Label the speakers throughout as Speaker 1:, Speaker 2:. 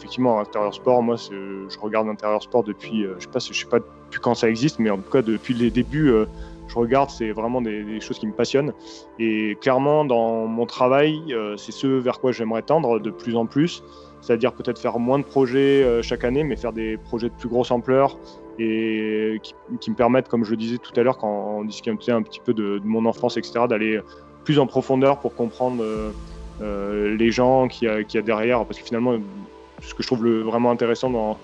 Speaker 1: effectivement, intérieur sport, moi, je regarde intérieur sport depuis, je sais sais pas depuis quand ça existe, mais en tout cas depuis les débuts, je regarde, c'est vraiment des, choses qui me passionnent. Et clairement, dans mon travail, c'est ce vers quoi j'aimerais tendre de plus en plus, c'est-à-dire peut-être faire moins de projets chaque année, mais faire des projets de plus grosse ampleur et qui, me permettent, comme je le disais tout à l'heure, quand on discutait un petit peu de, mon enfance, etc., d'aller plus en profondeur pour comprendre euh, les gens qu'il y, a derrière. Parce que finalement, ce que je trouve vraiment intéressant dans,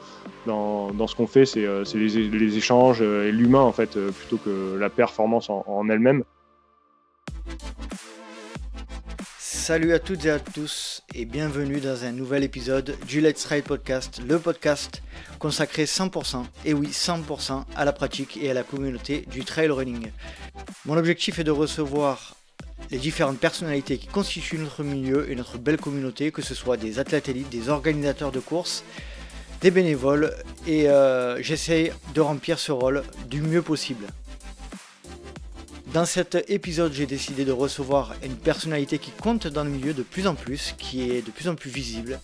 Speaker 1: dans, ce qu'on fait, c'est euh, les, échanges et l'humain, en fait, euh, plutôt que la performance en, elle-même.
Speaker 2: Salut à toutes et à tous et bienvenue dans un nouvel épisode du Let's Ride Podcast, le podcast consacré 100%, et oui 100% à la pratique et à la communauté du trail running. Mon objectif est de recevoir les différentes personnalités qui constituent notre milieu et notre belle communauté, que ce soit des athlètes élites, des organisateurs de courses, des bénévoles, et euh, j'essaie de remplir ce rôle du mieux possible. Dans cet épisode, j'ai décidé de recevoir une personnalité qui compte dans le milieu de plus en plus, qui est de plus en plus visible,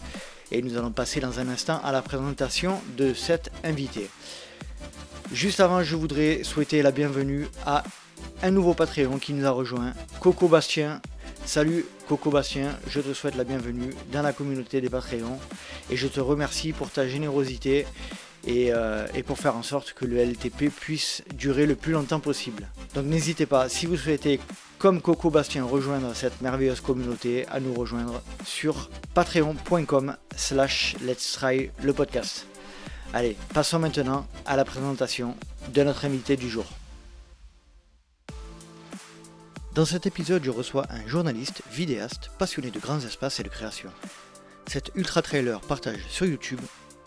Speaker 2: et nous allons passer dans un instant à la présentation de cet invité. Juste avant, je voudrais souhaiter la bienvenue à un nouveau Patreon qui nous a rejoint, Coco Bastien. Salut Coco Bastien, je te souhaite la bienvenue dans la communauté des Patreons et je te remercie pour ta générosité et, euh, et, pour faire en sorte que le LTP puisse durer le plus longtemps possible. Donc n'hésitez pas, si vous souhaitez, comme Coco Bastien, rejoindre cette merveilleuse communauté, à nous rejoindre sur patreon.com slash let's try le podcast. Allez, passons maintenant à la présentation de notre invité du jour. Dans cet épisode, je reçois un journaliste, vidéaste, passionné de grands espaces et de création. Cet ultra trailer partage sur YouTube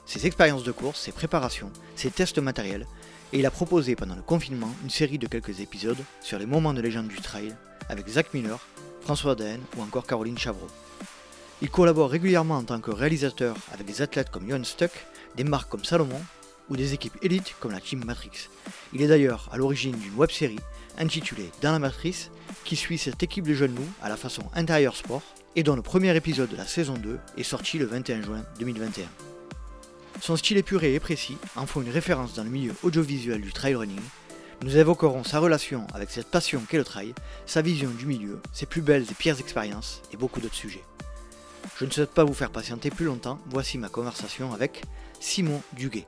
Speaker 2: ses expériences de course, ses préparations, ses tests matériels, et il a proposé pendant le confinement une série de quelques épisodes sur les moments de légende du trail avec Zach Miller, François Daen ou encore Caroline Chavreau. Il collabore régulièrement en tant que réalisateur avec des athlètes comme Johan Stuck, des marques comme Salomon ou des équipes élites comme la Team Matrix. Il est d'ailleurs à l'origine d'une web série intitulée Dans la Matrice qui suit cette équipe de jeunes loups à la façon intérieur sport et dont le premier épisode de la saison 2 est sorti le 21 juin 2021. Son style épuré et précis en font une référence dans le milieu audiovisuel du trail running. Nous évoquerons sa relation avec cette passion qu'est le trail, sa vision du milieu, ses plus belles et pires expériences et beaucoup d'autres sujets. Je ne souhaite pas vous faire patienter plus longtemps, voici ma conversation avec Simon Duguet.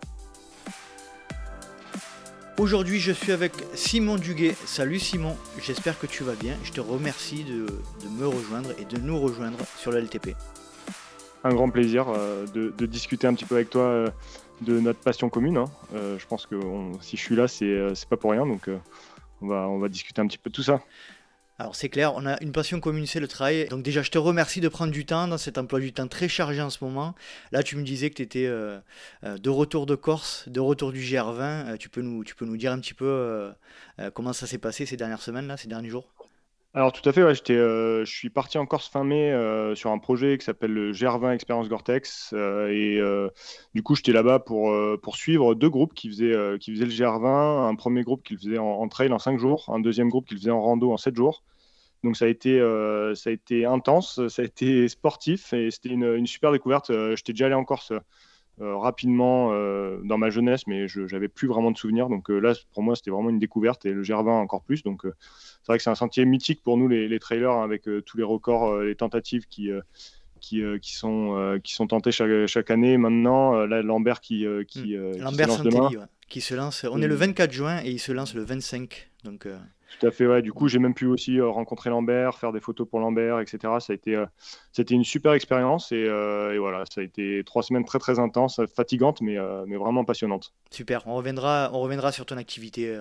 Speaker 2: Aujourd'hui, je suis avec Simon Duguet. Salut Simon, j'espère que tu vas bien. Je te remercie de, me rejoindre et de nous rejoindre sur le LTP.
Speaker 1: Un grand plaisir euh, de, discuter un petit peu avec toi euh, de notre passion commune. Hein. Euh, je pense que si je suis là, c'est pas pour rien. Donc, on, va, on va discuter un petit peu de tout ça.
Speaker 2: Alors c'est clair, on a une passion commune, c'est le trail. Donc déjà, je te remercie de prendre du temps dans cet emploi du temps très chargé en ce moment. Là, tu me disais que tu étais euh, euh, de retour de Corse, de retour du GR20. Euh, tu, peux nous, tu peux nous dire un petit peu comment ça s'est passé ces dernières semaines, là, ces derniers jours?
Speaker 1: Alors tout à fait, ouais, je suis parti en Corse fin mai sur un projet qui s'appelle le GR20 Expérience Gore-Tex et du coup j'étais là-bas pour, suivre deux groupes qui faisaient, qui faisaient le GR20, un premier groupe qui le faisait en, trail en cinq jours, un deuxième groupe qui le faisait en rando en sept jours. Donc ça a été, ça a été intense, ça a été sportif et c'était une, une, super découverte. J'étais déjà allé en Corse euh, rapidement euh, dans ma jeunesse, mais je n'avais plus vraiment de souvenirs. Donc euh, là, pour moi, c'était vraiment une découverte et le GR20 encore plus. Donc c'est vrai que c'est un sentier mythique pour nous, les, trailers, hein, avec tous les records, les tentatives qui, qui, qui, sont, qui sont tentées chaque, chaque année. Maintenant, là, Lambert qui, qui,
Speaker 2: hmm. Lambert se lance demain. qui se lance. On est le 24 juin et il se lance le 25. Donc,
Speaker 1: tout à fait, ouais. Du coup, j'ai même pu aussi euh, rencontrer Lambert, faire des photos pour Lambert, etc. Ça a été, euh, c'était une super expérience euh, et, voilà, ça a été trois semaines très très intenses, fatigantes, mais, mais vraiment passionnantes.
Speaker 2: Super. On reviendra, on reviendra sur ton activité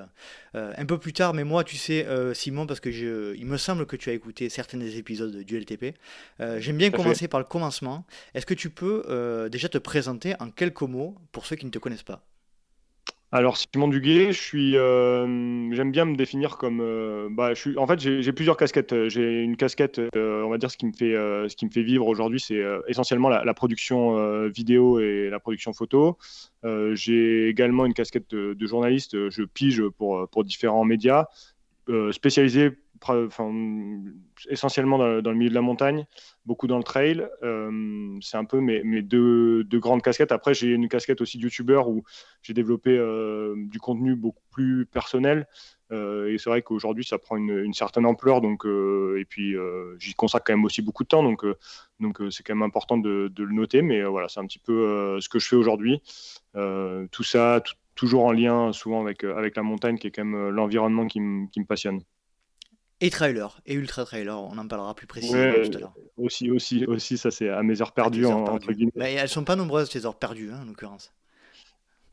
Speaker 2: un peu plus tard, mais moi, tu sais, Simon, parce que je, il me semble que tu as écouté certains des épisodes du LTP. J'aime bien commencer par le commencement. Est-ce que tu peux déjà te présenter en quelques mots pour ceux qui ne te connaissent pas?
Speaker 1: Alors Simon Duguet, je suis, euh, j'aime bien me définir comme, euh, bah, en fait, j'ai plusieurs casquettes. J'ai une casquette, euh, on va dire, ce qui me fait, ce qui me fait vivre aujourd'hui, c'est essentiellement la, production vidéo et la production photo. j'ai également une casquette de, journaliste. Je pige pour, pour différents médias, spécialisés essentiellement dans, le milieu de la montagne, beaucoup dans le trail. Euh, c'est un peu mes, deux, grandes casquettes. Après, j'ai une casquette aussi youtubeur où j'ai développé euh, du contenu beaucoup plus personnel. Euh, et c'est vrai qu'aujourd'hui, ça prend une, certaine ampleur. Donc, et puis, j'y consacre quand même aussi beaucoup de temps. Donc, donc c'est quand même important de, de le noter. Mais voilà, c'est un petit peu ce que je fais aujourd'hui. tout ça, toujours en lien souvent avec, avec la montagne, qui est quand même l'environnement qui, qui me passionne.
Speaker 2: Et trailer, et ultra trailer, on en parlera plus précisément tout à l'heure.
Speaker 1: Aussi, aussi, aussi, ça c'est à mes heures perdues, entre guillemets.
Speaker 2: Mais elles sont pas nombreuses ces heures perdues, hein, en l'occurrence.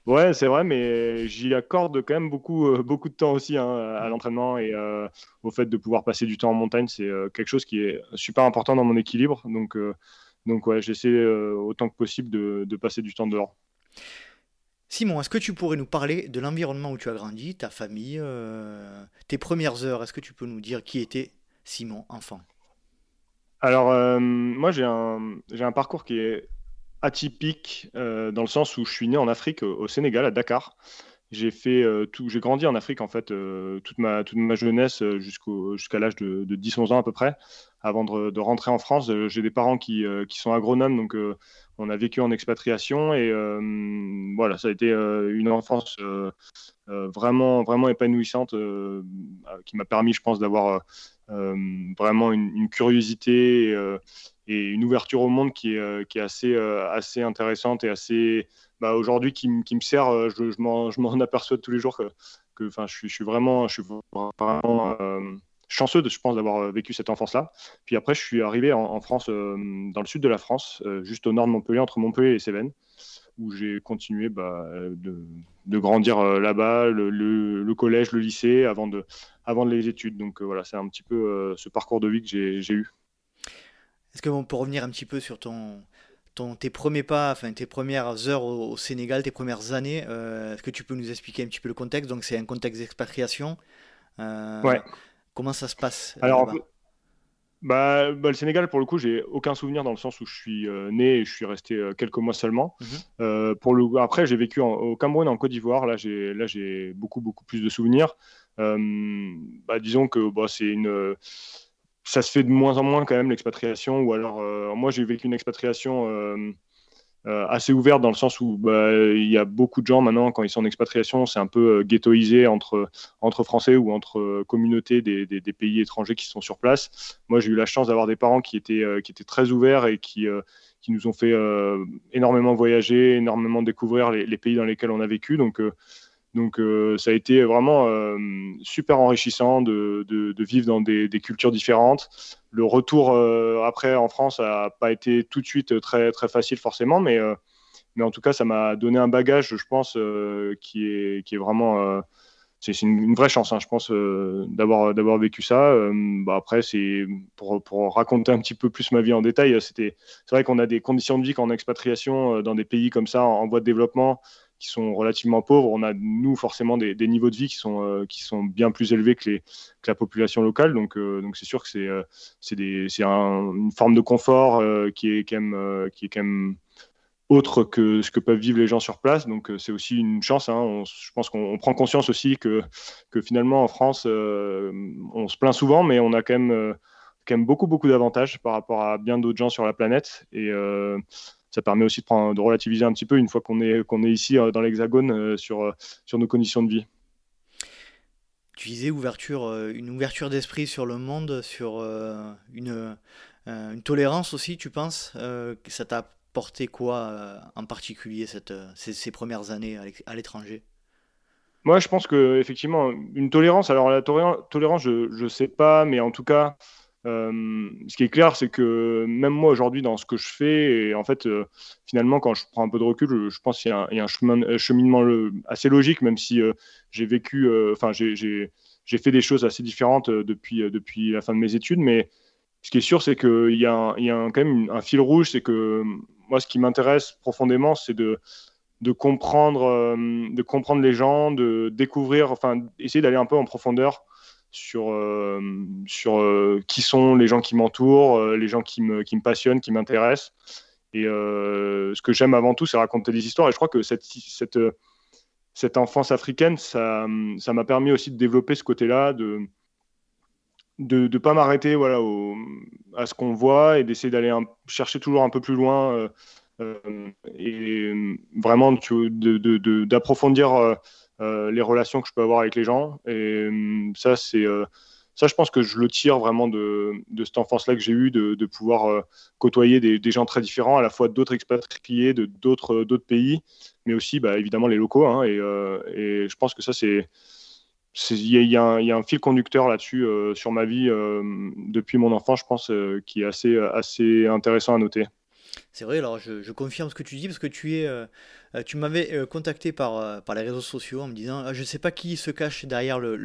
Speaker 1: Ouais, c'est vrai, mais j'y accorde quand même beaucoup, euh, beaucoup de temps aussi hein, à l'entraînement et euh, au fait de pouvoir passer du temps en montagne. C'est euh, quelque chose qui est super important dans mon équilibre. Donc, donc ouais, j'essaie autant que possible de, de passer du temps dehors.
Speaker 2: Simon, est-ce que tu pourrais nous parler de l'environnement où tu as grandi, ta famille, euh, tes premières heures? Est-ce que tu peux nous dire qui était Simon, enfant?
Speaker 1: Alors, euh, moi, j'ai un, parcours qui est atypique euh, dans le sens où je suis né en Afrique, au, Sénégal, à Dakar. J'ai fait tout, j'ai grandi en Afrique en fait toute ma jeunesse jusqu'à l'âge de, de 10-11 ans à peu près avant de, rentrer en France. J'ai des parents qui, qui sont agronomes donc on a vécu en expatriation et euh, voilà, ça a été euh, une enfance euh, vraiment, vraiment épanouissante qui m'a permis, je pense, d'avoir vraiment une, curiosité et, une ouverture au monde qui est, assez, assez intéressante et assez, bah, aujourd'hui, qui, me sert. Je, m'en aperçois tous les jours que, je suis vraiment chanceux, de, je pense, d'avoir euh, vécu cette enfance-là. Puis après, je suis arrivé en, France, euh, dans le sud de la France, euh, juste au nord de Montpellier, entre Montpellier et Cévennes, où j'ai continué bah, de, grandir là-bas, le, collège, le lycée, avant, de, avant les études. Donc voilà, c'est un petit peu ce parcours de vie que j'ai eu.
Speaker 2: Est-ce que on peut revenir un petit peu sur ton, ton, tes premiers pas, enfin tes premières heures au, Sénégal, tes premières années Est-ce que tu peux nous expliquer un petit peu le contexte? Donc c'est un contexte d'expatriation.
Speaker 1: ouais.
Speaker 2: Comment ça se passe
Speaker 1: euh, Alors, bah, bah, le Sénégal, pour le coup, j'ai aucun souvenir dans le sens où je suis euh, né et je suis resté euh, quelques mois seulement. Mhm. pour le... Après, j'ai vécu au Cameroun et en Côte d'Ivoire. Là, j'ai là j'ai beaucoup beaucoup plus de souvenirs. Bah, disons que bah, c'est une ça se fait de moins en moins quand même l'expatriation. Ou alors, moi, j'ai vécu une expatriation euh, assez ouverte dans le sens où bah, il y a beaucoup de gens maintenant, quand ils sont en expatriation, c'est un peu euh, ghettoisé entre, entre Français ou entre euh, communautés des, des, pays étrangers qui sont sur place. Moi, j'ai eu la chance d'avoir des parents qui étaient, qui étaient très ouverts et qui, qui nous ont fait énormément voyager, énormément découvrir les, les, pays dans lesquels on a vécu. Donc, donc ça a été vraiment super enrichissant de, vivre dans des, cultures différentes le retour euh, après en France n'a pas été tout de suite très, très facile forcément, mais, euh, mais en tout cas, ça m'a donné un bagage, je pense, euh, qui, est, qui est vraiment. c'est une, vraie chance, hein, je pense, d'avoir d'avoir vécu ça. Bah, après, pour, raconter un petit peu plus ma vie en détail, c'est vrai qu'on a des conditions de vie quand on est en expatriation dans des pays comme ça, en voie de développement, sont relativement pauvres. On a, nous, forcément, des, niveaux de vie qui sont, euh, qui sont bien plus élevés que, la population locale. Donc, euh, donc c'est sûr que c'est, euh, une forme de confort qui, est quand même, qui est quand même autre que ce que peuvent vivre les gens sur place. Donc, c'est aussi une chance. Hein. je pense qu'on prend conscience aussi que, que finalement, en France, on se plaint souvent, mais on a quand même quand même beaucoup beaucoup d'avantages par rapport à bien d'autres gens sur la planète ça permet aussi de, prendre, de relativiser un petit peu une fois qu'on est, qu'on est ici euh, dans l'Hexagone euh, sur, euh, sur nos conditions de vie.
Speaker 2: Tu disais ouverture, une ouverture d'esprit sur le monde, sur une, une tolérance aussi, tu penses Ça t'a apporté quoi en particulier cette, ces, premières années à l'étranger?
Speaker 1: Moi, je pense que effectivement une tolérance. Alors la tolérance, je ne sais pas, mais en tout cas, euh, ce qui est clair, c'est que même moi aujourd'hui, dans ce que je fais, et en fait, euh, finalement, quand je prends un peu de recul, je, pense qu'il y a un, chemin, cheminement assez logique, même si euh, j'ai vécu, enfin, j'ai fait des choses assez différentes depuis, la fin de mes études, mais ce qui est sûr, c'est qu'il y a, il y a quand même un fil rouge, c'est que moi, ce qui m'intéresse profondément, c'est de comprendre, de comprendre les gens, de découvrir, enfin, essayer d'aller un peu en profondeur sur, euh, sur euh, qui sont les gens qui m'entourent, euh, les gens qui me, qui me passionnent, qui m'intéressent. Et ce que j'aime avant tout, c'est raconter des histoires. Et je crois que cette, cette, cette enfance africaine, ça m'a permis aussi de développer ce côté-là, de, de ne pas m'arrêter voilà, à ce qu'on voit et d'essayer d'aller chercher toujours un peu plus loin et vraiment d'approfondir les relations que je peux avoir avec les gens. Et ça, c'est ça, je pense que je le tire vraiment de, cette enfance-là que j'ai eue, de, pouvoir euh, côtoyer des, gens très différents, à la fois d'autres expatriés, de d'autres euh, pays, mais aussi bah, évidemment les locaux. Hein, et, euh, et, je pense que ça, c'est il y, y, a un fil conducteur là-dessus sur ma vie depuis mon enfance, je pense, qui est assez, assez intéressant à noter.
Speaker 2: C'est vrai, alors je, je, confirme ce que tu dis parce que tu es, tu m'avais contacté par, par les réseaux sociaux en me disant ah, je ne sais pas qui se cache derrière le,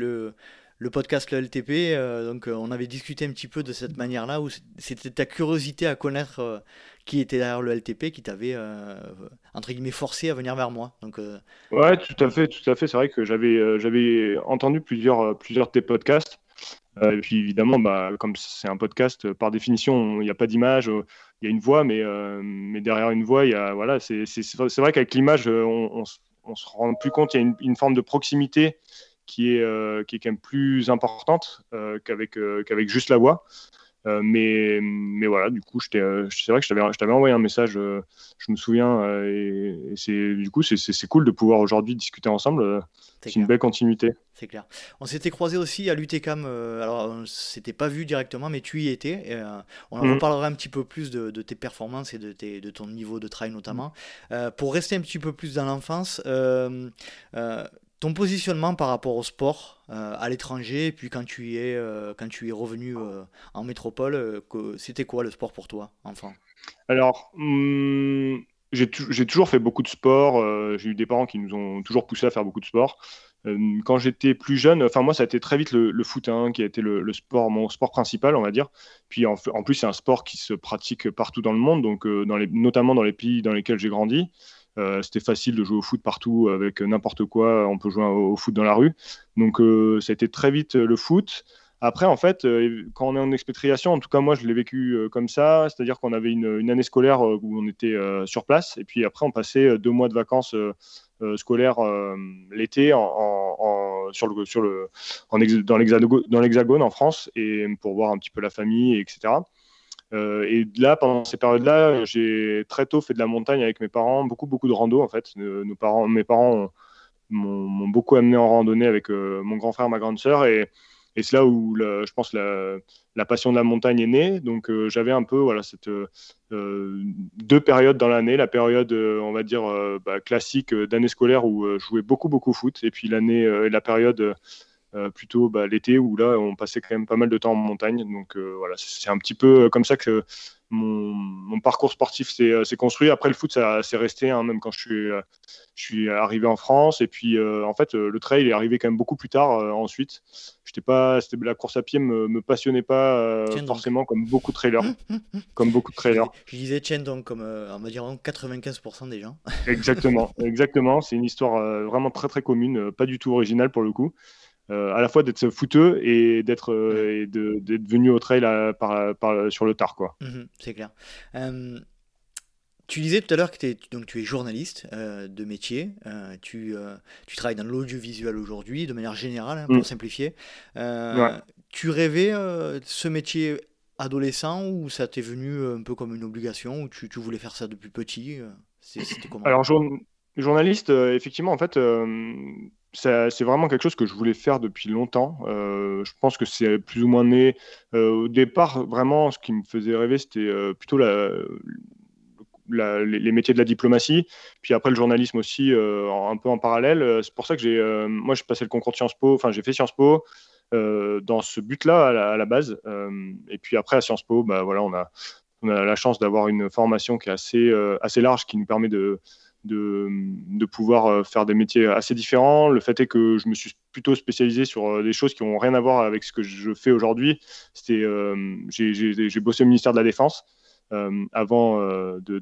Speaker 2: le, podcast Le LTP. Euh, donc, euh, on avait discuté un petit peu de cette manière-là, où c'était ta curiosité à connaître euh, qui était derrière le LTP qui t'avait, entre guillemets, forcé à venir vers moi. Donc,
Speaker 1: Ouais, tout à fait, tout à fait. C'est vrai que j'avais, j'avais entendu plusieurs, plusieurs de tes podcasts. Et puis évidemment, bah, comme c'est un podcast, par définition, il n'y a pas d'image, il y a une voix, mais, derrière une voix, y a, voilà, c'est, vrai qu'avec l'image, on, on, se rend plus compte, il y a une, forme de proximité qui est, euh, quand même plus importante euh, euh, qu'avec juste la voix. Mais, mais voilà, du coup, c'est vrai que je t'avais envoyé un message, je me souviens, et, c'est du coup, c'est cool de pouvoir aujourd'hui discuter ensemble. C'est une belle continuité.
Speaker 2: C'est clair. On s'était croisé aussi à l'UTCAM. alors, on s'était pas vu directement, mais tu y étais. on en mhm. reparlera un petit peu plus de, tes performances et de, tes, de, ton niveau de travail notamment. pour rester un petit peu plus dans l'enfance, ton positionnement par rapport au sport euh, à l'étranger, puis quand tu es, euh, quand tu es revenu euh, en métropole, c'était quoi le sport pour toi, enfant?
Speaker 1: Alors, hmm, j'ai toujours fait beaucoup de sport. j'ai eu des parents qui nous ont toujours poussé à faire beaucoup de sport. quand j'étais plus jeune, enfin moi, ça a été très vite le, foot hein, qui a été le, sport, mon sport principal, on va dire. Puis en, plus, c'est un sport qui se pratique partout dans le monde, donc notamment dans les pays dans lesquels j'ai grandi. Euh, c'était facile de jouer au foot partout avec n'importe quoi. On peut jouer au, foot dans la rue. Donc euh, ça a été très vite euh, le foot. Après, en fait, quand on est en expatriation, en tout cas moi je l'ai vécu comme ça, c'est-à-dire qu'on avait une, année scolaire où on était sur place, et puis après on passait deux mois de vacances scolaires l'été en, sur le, dans l'hexagone en France, et pour voir un petit peu la famille, etc. Euh, et là, pendant ces périodes-là, j'ai très tôt fait de la montagne avec mes parents, beaucoup, beaucoup de rando en fait. Euh, mes parents m'ont beaucoup amené en randonnée avec euh, mon grand frère, ma grande sœur, et, et c'est là où je pense la, la, passion de la montagne est née. Donc j'avais un peu voilà cette deux périodes dans l'année, la période on va dire bah, classique d'année scolaire où je jouais beaucoup beaucoup foot, et puis l'année la période euh, plutôt bah, l'été où là on passait quand même pas mal de temps en montagne. Donc euh, voilà, c'est un petit peu euh, comme ça que mon, parcours sportif s'est construit. Après le foot, ça s'est resté, hein, même quand je suis, je suis arrivé en France. Et puis en fait, le trail est arrivé quand même beaucoup plus tard ensuite. J'étais pas, la course à pied me, me passionnait pas forcément comme beaucoup de trailers, comme beaucoup de trailers.
Speaker 2: Je disais tiens donc comme on va dire 95% des gens.
Speaker 1: exactement, exactement. C'est une histoire vraiment très très commune, pas du tout originale pour le coup. Euh, à la fois d'être fouteux et d'être euh, d'être venu au trail par, par, sur le tard quoi.
Speaker 2: Mhm, c'est clair. Euh, tu disais tout à l'heure que es, donc tu es journaliste de métier, tu, tu, travailles dans l'audiovisuel aujourd'hui de manière générale, hein, pour mm. simplifier. Tu rêvais ce métier adolescent ou ça t'est venu un peu comme une obligation ou tu, tu voulais faire ça depuis petit
Speaker 1: C'était comment? Alors, journaliste, effectivement, en fait, c'est vraiment quelque chose que je voulais faire depuis longtemps. Euh, je pense que c'est plus ou moins né. Euh, au départ, vraiment, ce qui me faisait rêver, c'était euh, plutôt les métiers de la diplomatie. Puis après, le journalisme aussi, un peu en parallèle. C'est pour ça que j'ai, moi, j'ai passé le concours de Sciences Po. Enfin, j'ai fait Sciences Po dans ce but-là à, la, base. et puis après, à Sciences Po, bah, voilà, on a, on a la chance d'avoir une formation qui est assez, assez large, qui nous permet de de, pouvoir euh, faire des métiers assez différents. Le fait est que je me suis plutôt spécialisé sur euh, des choses qui n'ont rien à voir avec ce que je fais aujourd'hui. C'était, euh, j'ai bossé au ministère de la Défense. avant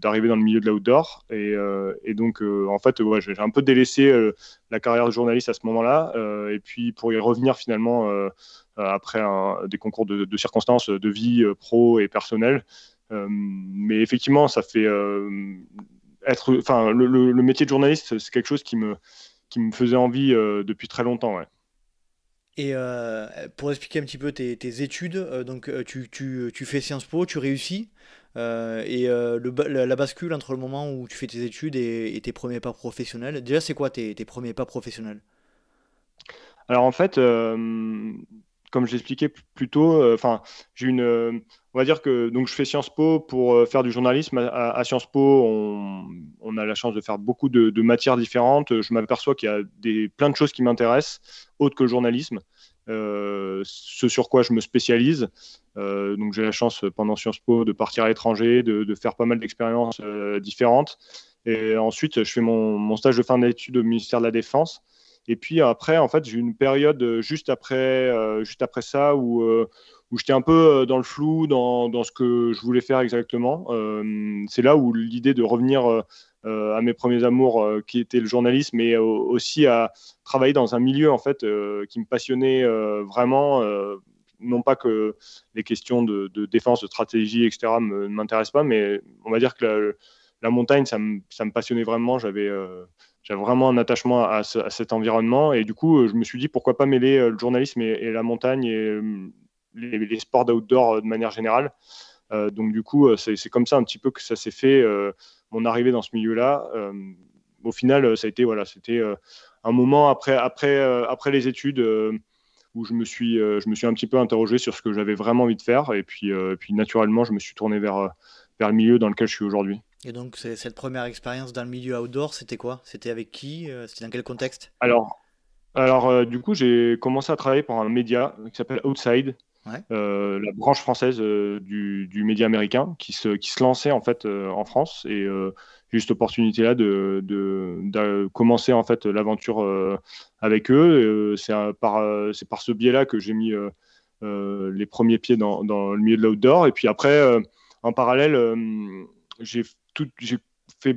Speaker 1: d'arriver dans le milieu de l'outdoor. Et, donc, en fait, ouais, j'ai un peu délaissé la carrière de journaliste à ce moment-là. et puis, pour y revenir finalement après des concours de, circonstances de vie pro et personnelle. mais effectivement, ça fait être, enfin, le, métier de journaliste, c'est quelque chose qui me, qui me faisait envie euh, depuis très longtemps. Ouais.
Speaker 2: Et pour expliquer un petit peu tes, études, donc tu, tu, tu, fais Sciences Po, tu réussis, et le, la, bascule entre le moment où tu fais tes études et, tes premiers pas professionnels. Déjà, c'est quoi tes, tes, premiers pas professionnels?
Speaker 1: Alors en fait, comme j'expliquais plus tôt, euh, enfin, j'ai une, euh, on va dire que donc je fais Sciences Po pour euh, faire du journalisme. À, Sciences Po, on, a la chance de faire beaucoup de, matières différentes. Je m'aperçois qu'il y a des, plein de choses qui m'intéressent, autres que le journalisme. ce sur quoi je me spécialise. donc j'ai la chance pendant Sciences Po de partir à l'étranger, de, faire pas mal d'expériences différentes. Et ensuite, je fais mon, mon stage de fin d'études au ministère de la Défense. Et puis après, en fait, j'ai eu une période euh, juste après, euh, juste après ça où, euh, où j'étais un peu dans le flou dans, dans, ce que je voulais faire exactement. c'est là où l'idée de revenir à mes premiers amours, qui était le journalisme, et aussi à travailler dans un milieu en fait qui me passionnait vraiment. non pas que les questions de, défense, de stratégie, etc. ne m'intéressent pas, mais on va dire que la, la montagne, ça me, ça me, passionnait vraiment. J'avais j'avais vraiment un attachement à, cet environnement. Et du coup, euh, je me suis dit pourquoi pas mêler euh, le journalisme et, la montagne et euh, les, sports d'outdoor de manière générale. donc du coup, c'est comme ça un petit peu que ça s'est fait, mon arrivée dans ce milieu-là. au final, ça a été voilà, c'était un moment après, après, après les études où je me suis, je me suis un petit peu interrogé sur ce que j'avais vraiment envie de faire. Et puis, puis naturellement, je me suis tourné vers, vers le milieu dans lequel je suis aujourd'hui.
Speaker 2: Et donc, cette première expérience dans le milieu outdoor, c'était quoi? C'était avec qui? Euh, C'était dans quel contexte?
Speaker 1: Alors, alors euh, du coup, j'ai commencé à travailler pour un média qui s'appelle Outside, euh, la branche française du, du, média américain, qui se, qui se lançait en fait en France. Et j'ai eu cette opportunité-là de, de, commencer en fait l'aventure avec eux. c'est par, par ce biais-là que j'ai mis les premiers pieds dans, dans, le milieu de l'outdoor. Et puis après, en parallèle, j'ai j'ai fait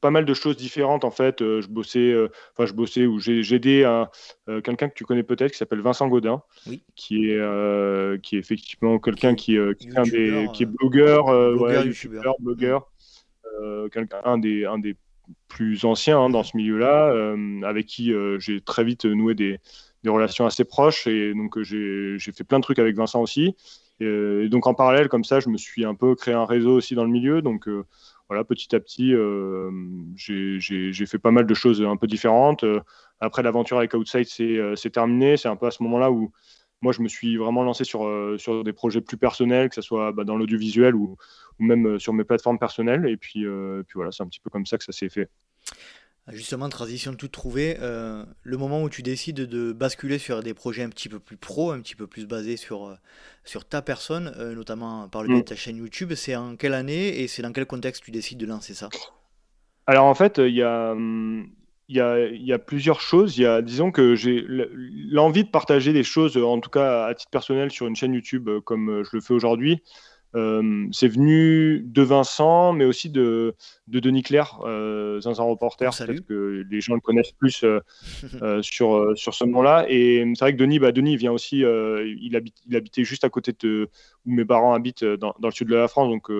Speaker 1: pas mal de choses différentes en fait. Euh, je bossais, euh, enfin je bossais ou j'ai aidé euh, quelqu'un que tu connais peut-être qui s'appelle Vincent Godin, qui est qui est effectivement quelqu'un qui, qui, est blogueur, blogueur, youtubeur, blogueur, un des un des plus anciens hein, dans ce milieu-là, avec qui j'ai très vite noué des, des, relations assez proches et donc j'ai fait plein de trucs avec Vincent aussi. Et, donc en parallèle comme ça, je me suis un peu créé un réseau aussi dans le milieu, donc voilà, petit à petit, euh, j'ai fait pas mal de choses un peu différentes. Euh, après, l'aventure avec Outside, euh, c'est terminé. C'est un peu à ce moment-là où moi, je me suis vraiment lancé sur, des projets plus personnels, que ce soit bah, dans l'audiovisuel ou, ou, même sur mes plateformes personnelles. Et puis, puis voilà, c'est un petit peu comme ça que ça s'est fait.
Speaker 2: Justement, transition toute trouvée, euh, le moment où tu décides de basculer sur des projets un petit peu plus pro, un petit peu plus basés sur, euh, sur ta personne, euh, notamment par le biais de mm. ta chaîne YouTube, c'est en quelle année et c'est dans quel contexte tu décides de lancer ça?
Speaker 1: Alors en fait, il y a, y, y a, plusieurs choses. Il y a, disons que j'ai l'envie de partager des choses, en tout cas à titre personnel, sur une chaîne YouTube comme je le fais aujourd'hui. Euh, c'est venu de Vincent, mais aussi de, de Denis Claire, euh, un Reporter. Peut-être que les gens le connaissent plus euh, euh, sur, sur ce nom-là. Et c'est vrai que Denis, bah, Denis vient aussi, il, habite, il habitait juste à côté de où mes parents habitent, dans, dans le sud de la France. Donc,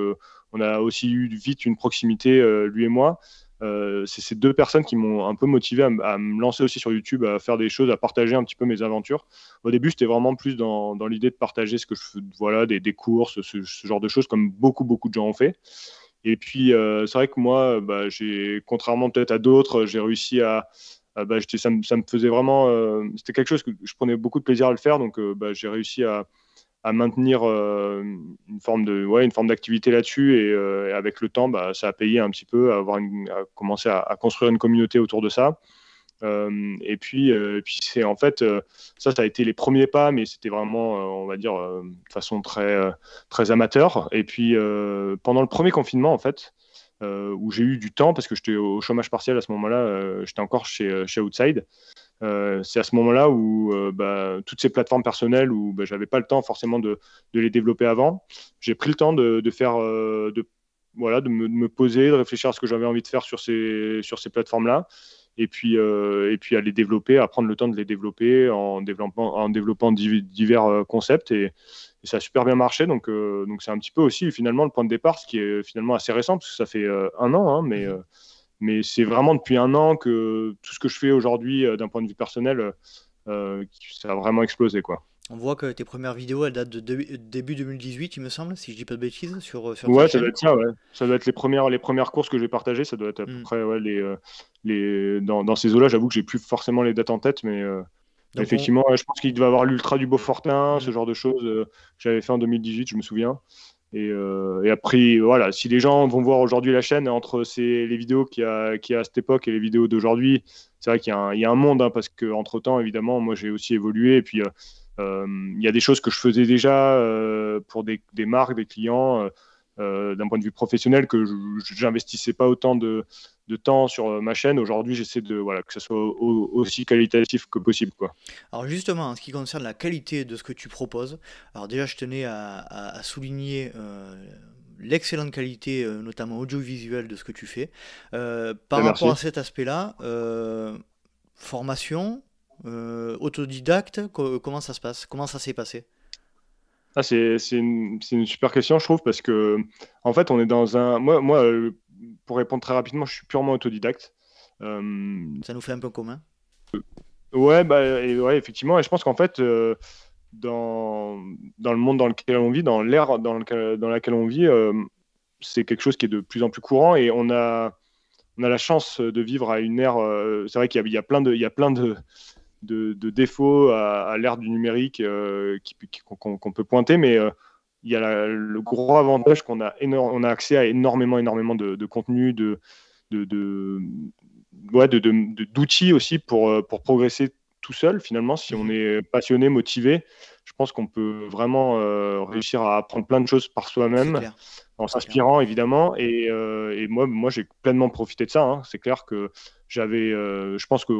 Speaker 1: on a aussi eu vite une proximité, lui et moi. Euh, c'est ces deux personnes qui m'ont un peu motivé à, me lancer aussi sur YouTube, à faire des choses, à partager un petit peu mes aventures. Au début, c'était vraiment plus dans, l'idée de partager ce que je voilà, des, courses, ce, genre de choses, comme beaucoup, beaucoup de gens ont fait. Et puis, euh, c'est vrai que moi, bah, j'ai, contrairement peut-être à d'autres, j'ai réussi à. bah, ça, me, ça, me faisait vraiment. Euh, c'était quelque chose que je prenais beaucoup de plaisir à le faire, donc bah, j'ai réussi à, à maintenir euh, une forme de ouais, une forme d'activité là-dessus. Et, euh, avec le temps bah, ça a payé un petit peu à avoir une, à commencer à, construire une communauté autour de ça. Euh, et puis puis c'est en fait ça ça a été les premiers pas mais c'était vraiment on va dire de façon très très amateur. Et puis pendant le premier confinement en fait où j'ai eu du temps parce que j'étais au chômage partiel à ce moment-là j'étais encore chez chez Outside euh, c'est à ce moment-là où euh, bah, toutes ces plateformes personnelles où bah, j'avais pas le temps forcément de, de les développer avant, j'ai pris le temps de, de faire, euh, de, voilà, de me, de me, poser, de réfléchir à ce que j'avais envie de faire sur ces, sur ces plateformes-là, et puis, et puis à les développer, à prendre le temps de les développer en développant, en développant divers concepts, et, ça a super bien marché. Donc, donc c'est un petit peu aussi finalement le point de départ, ce qui est finalement assez récent parce que ça fait un an, hein, mais mmh. Mais c'est vraiment depuis un an que tout ce que je fais aujourd'hui, euh, d'un point de vue personnel, ça a vraiment explosé quoi.
Speaker 2: On voit que tes premières vidéos, elles datent de, début 2018, il me semble, si je dis pas de bêtises, sur, sur
Speaker 1: Ouais, ça doit être ça, ouais. Ça doit être les premières, les premières courses que j'ai partagées, ça doit être à peu mm. près ouais, les, les... Dans, dans ces eaux-là, j'avoue que j'ai plus forcément les dates en tête, mais effectivement, je pense qu'il devait avoir l'Ultra du Beaufortin, mm. ce genre de choses que j'avais fait en 2018, je me souviens. Et, et, après, voilà, si les gens vont voir aujourd'hui la chaîne, entre ces, les vidéos qu'il y, a, a à cette époque et les vidéos d'aujourd'hui, c'est vrai qu'il y, y, a un monde, hein, parce qu'entre temps, évidemment, moi j'ai aussi évolué. Et puis, euh, il y a des choses que je faisais déjà euh, pour des, marques, des clients, euh, d'un point de vue professionnel, que je n'investissais pas autant de, temps sur ma chaîne. Aujourd'hui, j'essaie de voilà que ça soit aussi qualitatif que possible, quoi.
Speaker 2: Alors justement, en ce qui concerne la qualité de ce que tu proposes, alors déjà, je tenais à, souligner. l'excellente qualité, notamment audiovisuelle, de ce que tu fais. par rapport à cet aspect-là, formation, euh, autodidacte Comment ça se passe? Comment ça s'est passé?
Speaker 1: Ah, c'est, une, une, super question, je trouve, parce que, en fait, on est dans un. Moi, moi euh, pour répondre très rapidement, je suis purement autodidacte.
Speaker 2: Euh, ça nous fait un peu commun
Speaker 1: Ouais, bah, et, ouais, effectivement. Et je pense qu'en fait, dans, dans le monde dans lequel on vit, dans l'ère dans, dans laquelle on vit, c'est quelque chose qui est de plus en plus courant et on a, on a la chance de vivre à une ère. c'est vrai qu'il y a, y a plein de. Il y a plein de de, défauts à, l'ère du numérique euh, qu'on peut pointer, mais euh, il y a le gros avantage qu'on a, on a accès à énormément, énormément de, contenu, de, d'outils aussi pour, euh, pour progresser tout seul finalement. Si on est passionné, motivé, je pense qu'on peut vraiment réussir à apprendre plein de choses par soi-même en s'inspirant évidemment. Et, moi, moi j'ai pleinement profité de ça. Hein. C'est clair que j'avais, je pense que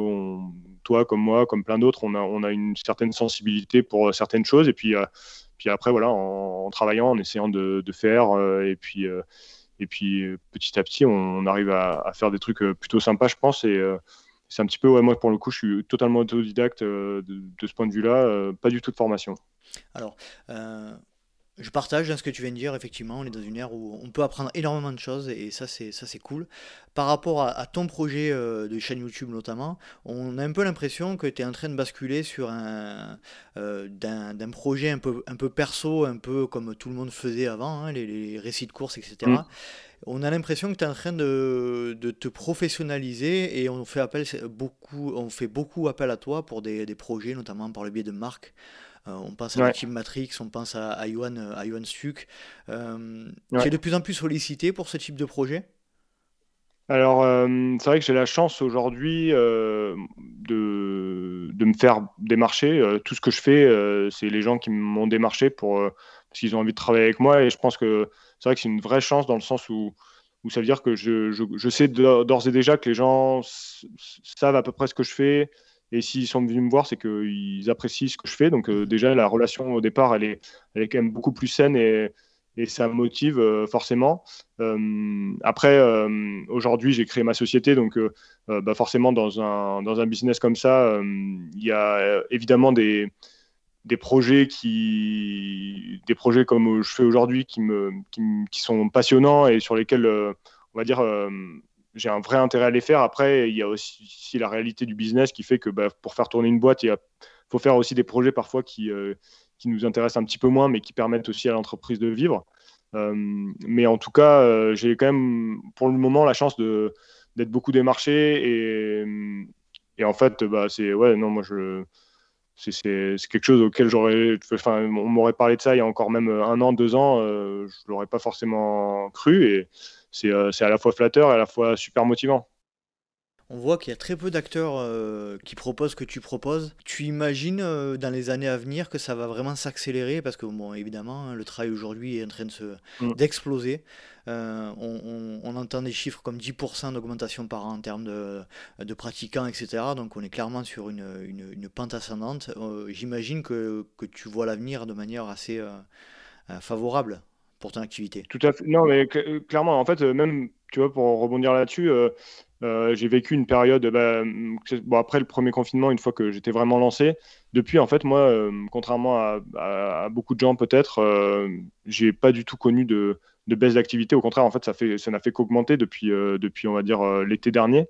Speaker 1: toi, comme moi, comme plein d'autres, on a, on a une certaine sensibilité pour certaines choses. Et puis, euh, puis après, voilà, en, travaillant, en essayant de, faire, euh, et puis, et puis petit à petit, on, arrive à, à, faire des trucs plutôt sympas, je pense. Et c'est un petit peu, ouais, moi, pour le coup, je suis totalement autodidacte de, de ce point de vue-là, pas du tout de formation.
Speaker 2: Alors, je partage dans ce que tu viens de dire, effectivement, on est dans une ère où on peut apprendre énormément de choses et ça c'est ça c'est cool. Par rapport à, ton projet euh, de chaîne YouTube notamment, on a un peu l'impression que tu es en train de basculer sur un euh, d'un projet un peu un peu perso, un peu comme tout le monde faisait avant, hein, les, récits de course, etc. Mm. On a l'impression que tu es en train de, de, te professionnaliser et on fait appel beaucoup, on fait beaucoup appel à toi pour des, des projets, notamment par le biais de marques. Euh, on pense à la Team Matrix, on pense à, à Yuan, à Stuk. Euh, tu es de plus en plus sollicité pour ce type de projet?
Speaker 1: Alors, euh, c'est vrai que j'ai la chance aujourd'hui de, de, me faire démarcher. tout ce que je fais, c'est les gens qui m'ont démarché pour, parce qu'ils ont envie de travailler avec moi. Et je pense que c'est vrai que c'est une vraie chance dans le sens où, où ça veut dire que je, je, je sais d'ores et déjà que les gens savent à peu près ce que je fais, et s'ils sont venus me voir, c'est qu'ils apprécient ce que je fais. Donc euh, déjà, la relation au départ, elle est, elle est quand même beaucoup plus saine et, et ça motive euh, forcément. Euh, après, aujourd'hui, j'ai créé ma société, donc bah, forcément, dans un, dans un business comme ça, il y a évidemment des, des projets qui, des projets comme je fais aujourd'hui, qui me, qui, qui, sont passionnants et sur lesquels, on va dire j'ai un vrai intérêt à les faire. Après, il y a aussi la réalité du business qui fait que bah, pour faire tourner une boîte, il faut faire aussi des projets parfois qui, euh, qui nous intéressent un petit peu moins, mais qui permettent aussi à l'entreprise de vivre. Euh, mais en tout cas, euh, j'ai quand même pour le moment la chance d'être beaucoup démarché et, et en fait, bah, c'est ouais, non, moi c'est quelque chose auquel j'aurais, enfin, on m'aurait parlé de ça il y a encore même un an, deux ans, je l'aurais pas forcément cru c'est à la fois flatteur et à la fois super motivant.
Speaker 2: On voit qu'il y a très peu d'acteurs euh, qui proposent ce que tu proposes. Tu imagines euh, dans les années à venir que ça va vraiment s'accélérer? Parce que, bon, évidemment, le travail aujourd'hui est en train de mm. d'exploser. on, entend des chiffres comme 10% d'augmentation par an en termes de, de, pratiquants, etc. Donc on est clairement sur une, une, pente ascendante. J'imagine que, que, tu vois l'avenir de manière assez favorable pour ton activité.
Speaker 1: Tout à fait. Non, mais euh, clairement, en fait, euh, même, tu vois, pour rebondir là-dessus, euh, j'ai vécu une période, bah, bon, après le premier confinement, une fois que j'étais vraiment lancé. Depuis, en fait, moi, contrairement à, beaucoup de gens peut-être, j'ai pas du tout connu de, baisse d'activité. Au contraire, en fait, ça fait, ça n'a fait qu'augmenter depuis, depuis, on va dire, l'été dernier.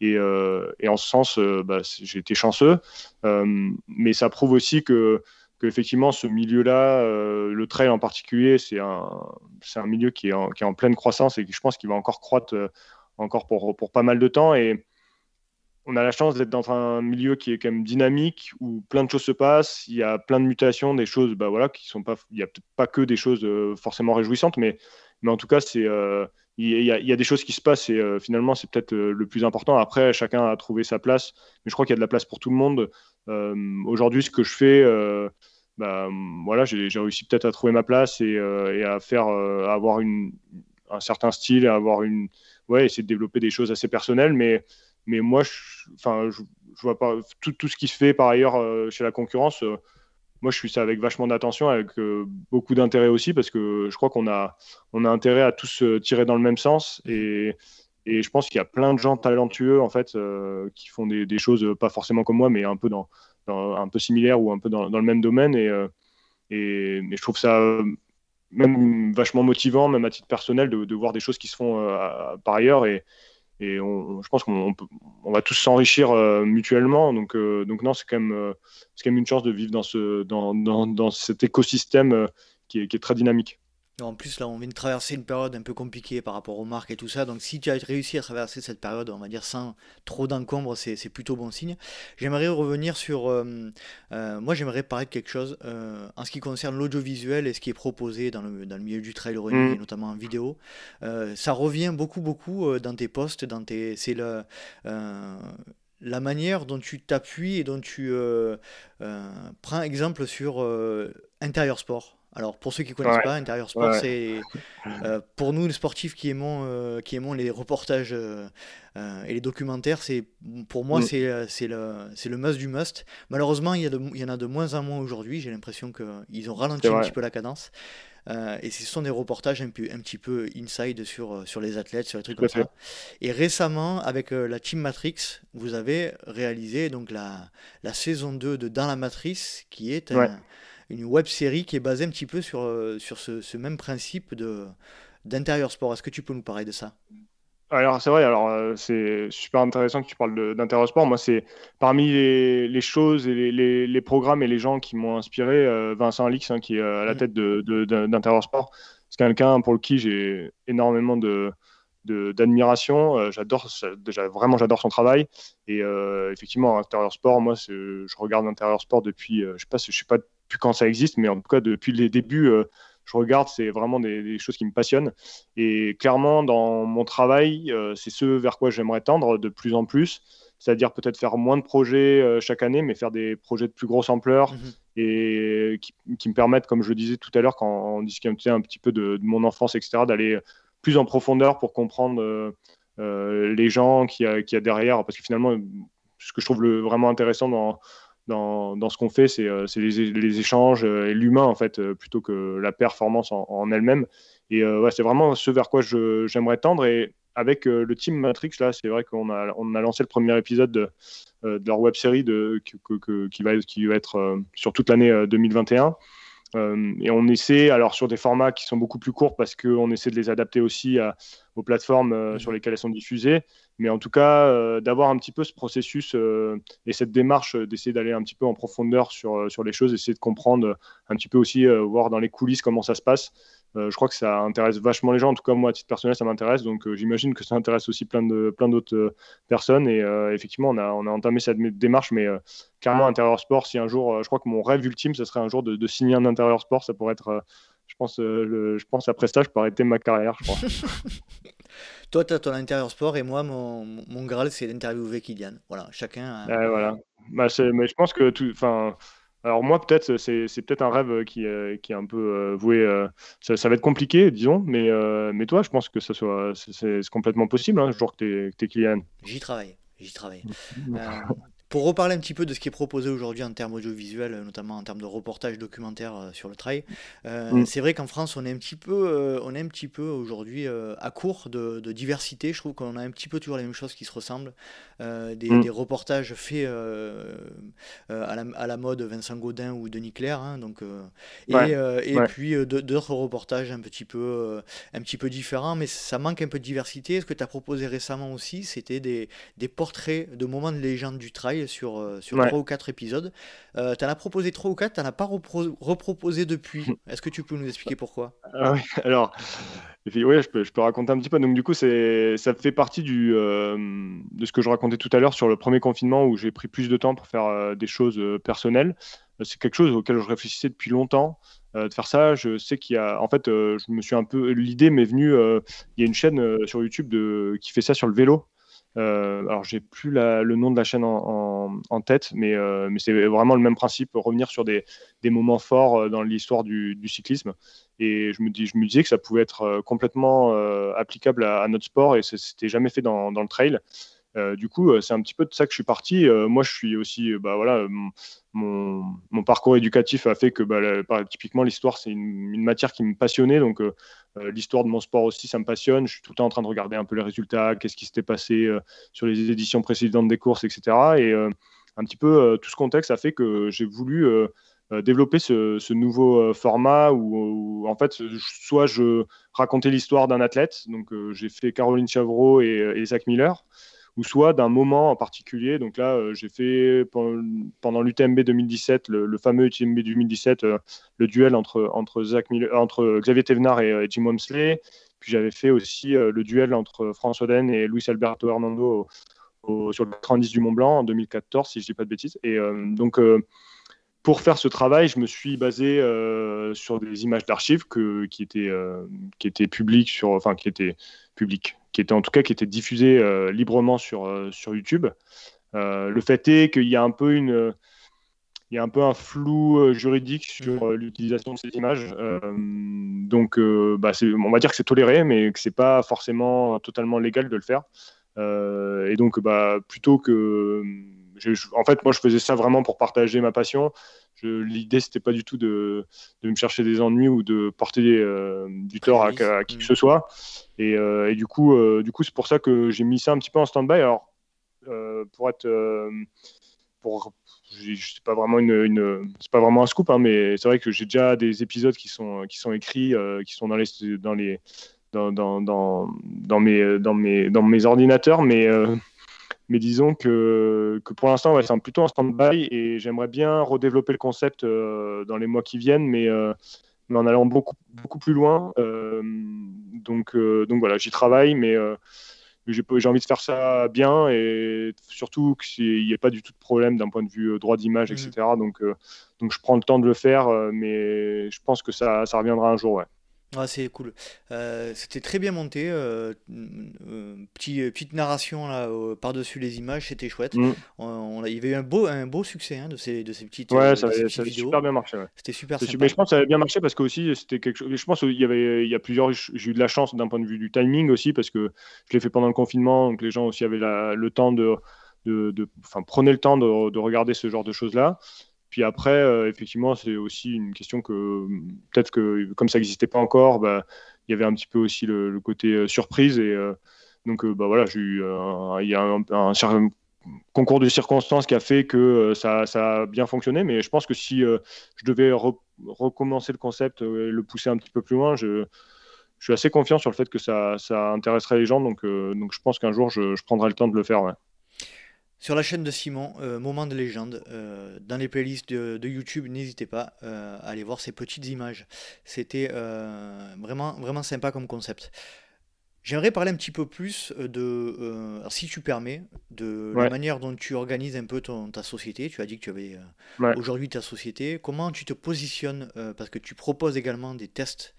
Speaker 1: Et, en ce sens, bah, j'ai été chanceux. mais ça prouve aussi que qu'effectivement, ce milieu-là, le trail en particulier, c'est un, milieu qui est, en, pleine croissance et qui, je pense, qu'il va encore croître encore pour, pas mal de temps. Et, on a la chance d'être dans un milieu qui est quand même dynamique, où plein de choses se passent, il y a plein de mutations, des choses, bah voilà, qui sont pas, il a pas que des choses euh, forcément réjouissantes, mais, en tout cas, euh, il, y a, des choses qui se passent et euh, finalement, c'est peut-être le plus important. Après, chacun a trouvé sa place, mais je crois qu'il y a de la place pour tout le monde. Aujourd'hui, ce que je fais, bah, voilà, j'ai, réussi peut-être à trouver ma place et, et à faire, avoir un certain style, à avoir une, ouais, essayer de développer des choses assez personnelles, mais mais moi, je, enfin, je, vois pas tout, ce qui se fait par ailleurs euh, chez la concurrence. Euh, moi, je suis ça avec vachement d'attention, avec euh, beaucoup d'intérêt aussi, parce que je crois qu'on a, on a intérêt à tous tirer dans le même sens. Et, et je pense qu'il y a plein de gens talentueux, en fait, qui font des, choses pas forcément comme moi, mais un peu, dans, un peu similaires ou un peu dans, dans le même domaine. Et, et, je trouve ça même vachement motivant, même à titre personnel, de, voir des choses qui se font par ailleurs. Et, et je pense qu'on on va tous s'enrichir euh, mutuellement. Donc, euh, donc non, c'est quand, même, euh, quand même une chance de vivre dans, ce, dans, dans, dans cet écosystème qui est très dynamique.
Speaker 2: En plus, là, on vient de traverser une période un peu compliquée par rapport aux marques et tout ça. Donc, si tu as réussi à traverser cette période, on va dire sans trop d'encombre, c'est plutôt bon signe. J'aimerais revenir sur. Euh, euh, moi, j'aimerais parler de quelque chose euh, en ce qui concerne l'audiovisuel et ce qui est proposé dans le, dans le milieu du trail running, mm. et notamment en vidéo. ça revient beaucoup, beaucoup dans tes posts. Dans tes, c'est le la manière dont tu t'appuies et dont tu prends exemple sur intérieur sport. Alors pour ceux qui ne connaissent pas, Intérieur Sport, c'est euh, pour nous les sportifs qui aimons, euh, qui aimons les reportages euh, et les documentaires, c'est pour moi mm. c'est le, le must du must. Malheureusement, il y, a il y en a de moins en moins aujourd'hui. J'ai l'impression qu'ils ont ralenti un petit peu la cadence. et ce sont des reportages un, peu, un petit peu inside sur, sur les athlètes, sur les trucs comme ça. Et récemment, avec la Team Matrix, vous avez réalisé donc la, la saison 2 de Dans la Matrice, qui est un une web série qui est basée un petit peu sur, euh, sur ce, même principe de, d'intérieur sport. Est-ce que tu peux nous parler de ça?
Speaker 1: Alors c'est vrai, alors euh, c'est super intéressant que tu parles d'intérieur sport. Moi, c'est parmi les, choses et les, programmes et les gens qui m'ont inspiré, euh, Vincent Alix, hein, qui est à la tête d'intérieur sport. C'est quelqu'un pour qui j'ai énormément de, d'admiration. j'adore, déjà vraiment j'adore son travail. Et effectivement, intérieur sport, moi, je regarde intérieur sport depuis, je sais pas, je sais pas plus quand ça existe, mais en tout cas, depuis les débuts, euh, je regarde, c'est vraiment des, choses qui me passionnent. Et clairement, dans mon travail, euh, c'est ce vers quoi j'aimerais tendre de plus en plus. C'est-à-dire peut-être faire moins de projets euh, chaque année, mais faire des projets de plus grosse ampleur mhm. et qui, me permettent, comme je le disais tout à l'heure, quand on discutait un petit peu de, mon enfance, etc., d'aller plus en profondeur pour comprendre les gens qu'il y, y, a derrière. Parce que finalement, ce que je trouve le, vraiment intéressant dans, dans, ce qu'on fait, c'est euh, les, échanges euh, et l'humain, en fait, euh, plutôt que la performance en, elle-même. Et ouais, c'est vraiment ce vers quoi j'aimerais tendre. Et avec le team Matrix, là, c'est vrai qu'on a, lancé le premier épisode de, leur web série qui va être sur toute l'année 2021. Et on essaie, alors sur des formats qui sont beaucoup plus courts parce qu'on essaie de les adapter aussi aux plateformes mmh. sur lesquelles elles sont diffusées. Mais en tout cas, euh, d'avoir un petit peu ce processus euh, et cette démarche d'essayer d'aller un petit peu en profondeur sur, euh, sur les choses, essayer de comprendre un petit peu aussi, voir dans les coulisses comment ça se passe. Je crois que ça intéresse vachement les gens. En tout cas, moi, à titre personnel, ça m'intéresse. Donc, j'imagine que ça intéresse aussi plein de plein d'autres personnes. Et effectivement, on a, on a entamé cette démarche, mais clairement, intérieur sport, si un jour, je crois que mon rêve ultime, ce serait un jour de, de signer un intérieur sport, ça pourrait être je pense, le, je pense après ça, je peux arrêter ma carrière, je crois.
Speaker 2: Toi, tu as ton intérieur sport et moi, mon, mon Graal, c'est d'interviewer Kylian. Voilà, chacun.
Speaker 1: voilà. Bah, mais je pense que tout. Alors moi peut-être c'est, c'est peut-être un rêve qui, euh, qui est un peu euh, voué. Euh, ça, ça, va être compliqué, disons, mais, mais toi, je pense que ça soit c'est, complètement possible. Hein, le jour que tu es, Kylian.
Speaker 2: J'y travaille, j'y travaille. Pour reparler un petit peu de ce qui est proposé aujourd'hui en termes audiovisuels, notamment en termes de reportage documentaire euh, sur le trail, euh, mm. c'est vrai qu'en France, on est un petit peu, euh, on est un petit peu aujourd'hui à court de, diversité. Je trouve qu'on a un petit peu toujours les mêmes choses qui se ressemblent. Des, mm. reportages faits à la, mode Vincent Godin ou Denis Claire, hein, donc, et, puis d'autres reportages un petit, peu, un petit peu différents, mais ça manque un peu de diversité. Ce que tu as proposé récemment aussi, c'était des, des portraits de moments de légende du trail sur, euh, sur 3 ou 4 épisodes. Euh, tu en as proposé 3 ou 4, tu n'en as pas reproposé depuis. Est-ce que tu peux nous expliquer pourquoi?
Speaker 1: Ah Alors, oui, je peux, je peux, raconter un petit peu. Donc, du coup, ça fait partie du, euh, de ce que je racontais tout à l'heure sur le premier confinement où j'ai pris plus de temps pour faire des choses personnelles. C'est quelque chose auquel je réfléchissais depuis longtemps de faire ça. Je sais qu'il y a, en fait, je me suis un peu, l'idée m'est venue. il y a une chaîne sur YouTube de, qui fait ça sur le vélo. Euh, alors, j'ai plus le nom de la chaîne en, tête, mais, euh, mais c'est vraiment le même principe, revenir sur des, moments forts euh, dans l'histoire du, cyclisme. Et je me, disais que ça pouvait être complètement applicable à, notre sport et c'était jamais fait dans le trail. Euh, du coup, euh, c'est un petit peu de ça que je suis parti. Euh, moi, je suis aussi, bah voilà, mon, parcours éducatif a fait que, bah, typiquement, l'histoire, c'est une, matière qui me passionnait. Donc, l'histoire de mon sport aussi, ça me passionne. Je suis tout le temps en train de regarder un peu les résultats, qu'est-ce qui s'était passé sur les éditions précédentes des courses, etc. Et un petit peu tout ce contexte a fait que j'ai voulu développer ce, nouveau format où, en fait, soit je racontais l'histoire d'un athlète, donc j'ai fait Caroline Chavreau et, et Zach Miller, ou soit d'un moment en particulier. Donc là, euh, j'ai fait pendant l'UTMB 2017, le, fameux UTMB 2017, euh, le duel entre, entre, entre Xavier Thévenard et, Jim Wamsley. Puis j'avais fait aussi euh, le duel entre François Den et Luis Alberto Hernando sur le 90 du Mont Blanc en 2014, si je ne dis pas de bêtises. Et donc, pour faire ce travail, je me suis basé sur des images d'archives qui, étaient, qui étaient publiques, sur, enfin qui étaient publiques, qui était en tout cas qui était diffusé euh, librement sur, euh, sur YouTube. Euh, le fait est qu'il y a un peu une il y a un peu un flou juridique sur l'utilisation de ces images. donc, bah, on va dire que c'est toléré, mais que c'est pas forcément totalement légal de le faire. et donc, bah, plutôt que, en fait, moi, je faisais ça vraiment pour partager ma passion. L'idée, c'était pas du tout de, de, me chercher des ennuis ou de porter du tort à, à, qui que ce soit. Euh, et, du coup, euh, du coup, c'est pour ça que j'ai mis ça un petit peu en stand-by. Alors, euh, pour être, pour, c'est pas vraiment une, c'est pas vraiment un scoop, hein, mais c'est vrai que j'ai déjà des épisodes qui sont qui sont écrits, qui sont dans les dans les dans, dans, dans, dans mes dans mes dans mes ordinateurs, mais mais disons que, que pour l'instant, c'est plutôt en stand-by et j'aimerais bien redévelopper le concept dans les mois qui viennent, mais mais en allant beaucoup, beaucoup plus loin. Euh, donc, euh, donc voilà, j'y travaille, mais euh, j'ai envie de faire ça bien et surtout qu'il n'y ait pas du tout de problème d'un point de vue droit d'image, etc. Mmh. Donc, donc je prends le temps de le faire, mais je pense que ça, ça reviendra un jour. Ouais.
Speaker 2: Ah, c'est cool. Euh, c'était très bien monté. Euh, euh, petit, petite narration là, par-dessus les images, c'était chouette. Mm. On, il y avait eu un beau, un beau succès hein, de, ces, de ces petites,
Speaker 1: ouais, ça, avait, super bien marché.
Speaker 2: C'était super sympa.
Speaker 1: Mais je pense que ça avait bien marché parce que aussi c'était quelque chose. Je pense qu'il y avait, il y a plusieurs. J'ai eu de la chance d'un point de vue du timing aussi parce que je l'ai fait pendant le confinement, donc les gens aussi avaient le temps de, de, de, enfin, prenaient le temps de, de regarder ce genre de choses là. Puis après, euh, effectivement, c'est aussi une question que peut-être que comme ça n'existait pas encore, bah, il y avait un petit peu aussi le, côté euh, surprise. Et euh, donc, bah, voilà, il y a un, concours de circonstances qui a fait que ça, a bien fonctionné. Mais je pense que si je devais recommencer le concept et le pousser un petit peu plus loin, je, suis assez confiant sur le fait que ça, intéresserait les gens. Donc je pense qu'un jour, je, prendrai le temps de le faire.
Speaker 2: Sur la chaîne de Simon, euh, Moment de légende, euh, dans les playlists de, YouTube, n'hésitez pas euh, à aller voir ces petites images. C'était vraiment, vraiment sympa comme concept. J'aimerais parler un petit peu plus de, si tu permets, de la manière dont tu organises un peu ton, ta société. Tu as dit que tu avais aujourd'hui ta société. Comment tu te positionnes Parce que tu proposes également des tests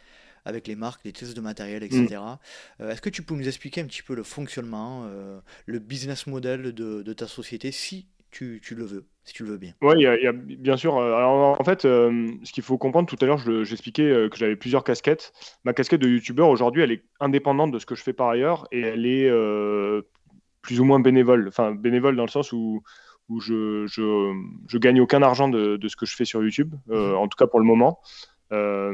Speaker 2: avec les marques, les tests de matériel, etc. Mm. Euh, est-ce que tu peux nous expliquer un petit peu le fonctionnement, euh, le business model de, ta société, si tu, le veux, si tu le veux bien?
Speaker 1: Oui, il y, a bien sûr. Euh, alors en fait, ce qu'il faut comprendre, tout à l'heure, j'expliquais que j'avais plusieurs casquettes. Ma casquette de youtubeur, aujourd'hui, elle est indépendante de ce que je fais par ailleurs et elle est plus ou moins bénévole. Enfin, bénévole dans le sens où où je, je, gagne aucun argent de, ce que je fais sur YouTube, euh, en tout cas pour le moment. Euh,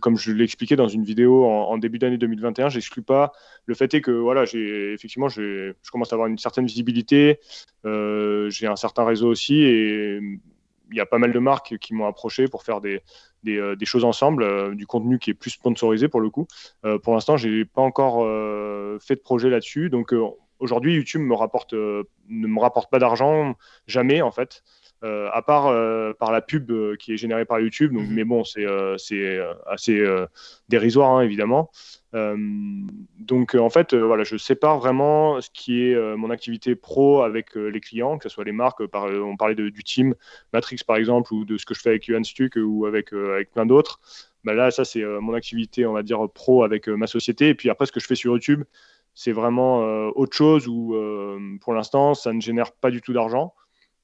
Speaker 1: comme je l'ai expliqué dans une vidéo en, début d'année 2021, j'exclus pas le fait est que voilà, j'ai effectivement, je commence à avoir une certaine visibilité, euh, j'ai un certain réseau aussi, et il y a pas mal de marques qui m'ont approché pour faire des, des, des choses ensemble, du contenu qui est plus sponsorisé pour le coup. pour l'instant, j'ai pas encore fait de projet là-dessus, donc aujourd'hui, YouTube me rapporte, euh, ne me rapporte pas d'argent, jamais en fait. Euh, à part euh, par la pub qui est générée par YouTube. Donc, mhm. Mais bon, c'est assez dérisoire, hein, évidemment. donc, en fait, voilà, je sépare vraiment ce qui est mon activité pro avec les clients, que ce soit les marques. Par, on parlait du team Matrix, par exemple, ou de ce que je fais avec Yuan Stuck ou avec, avec plein d'autres. Bah là, ça, c'est mon activité, on va dire, pro avec ma société. Et puis après, ce que je fais sur YouTube, c'est vraiment euh, autre chose où euh, pour l'instant ça ne génère pas du tout d'argent.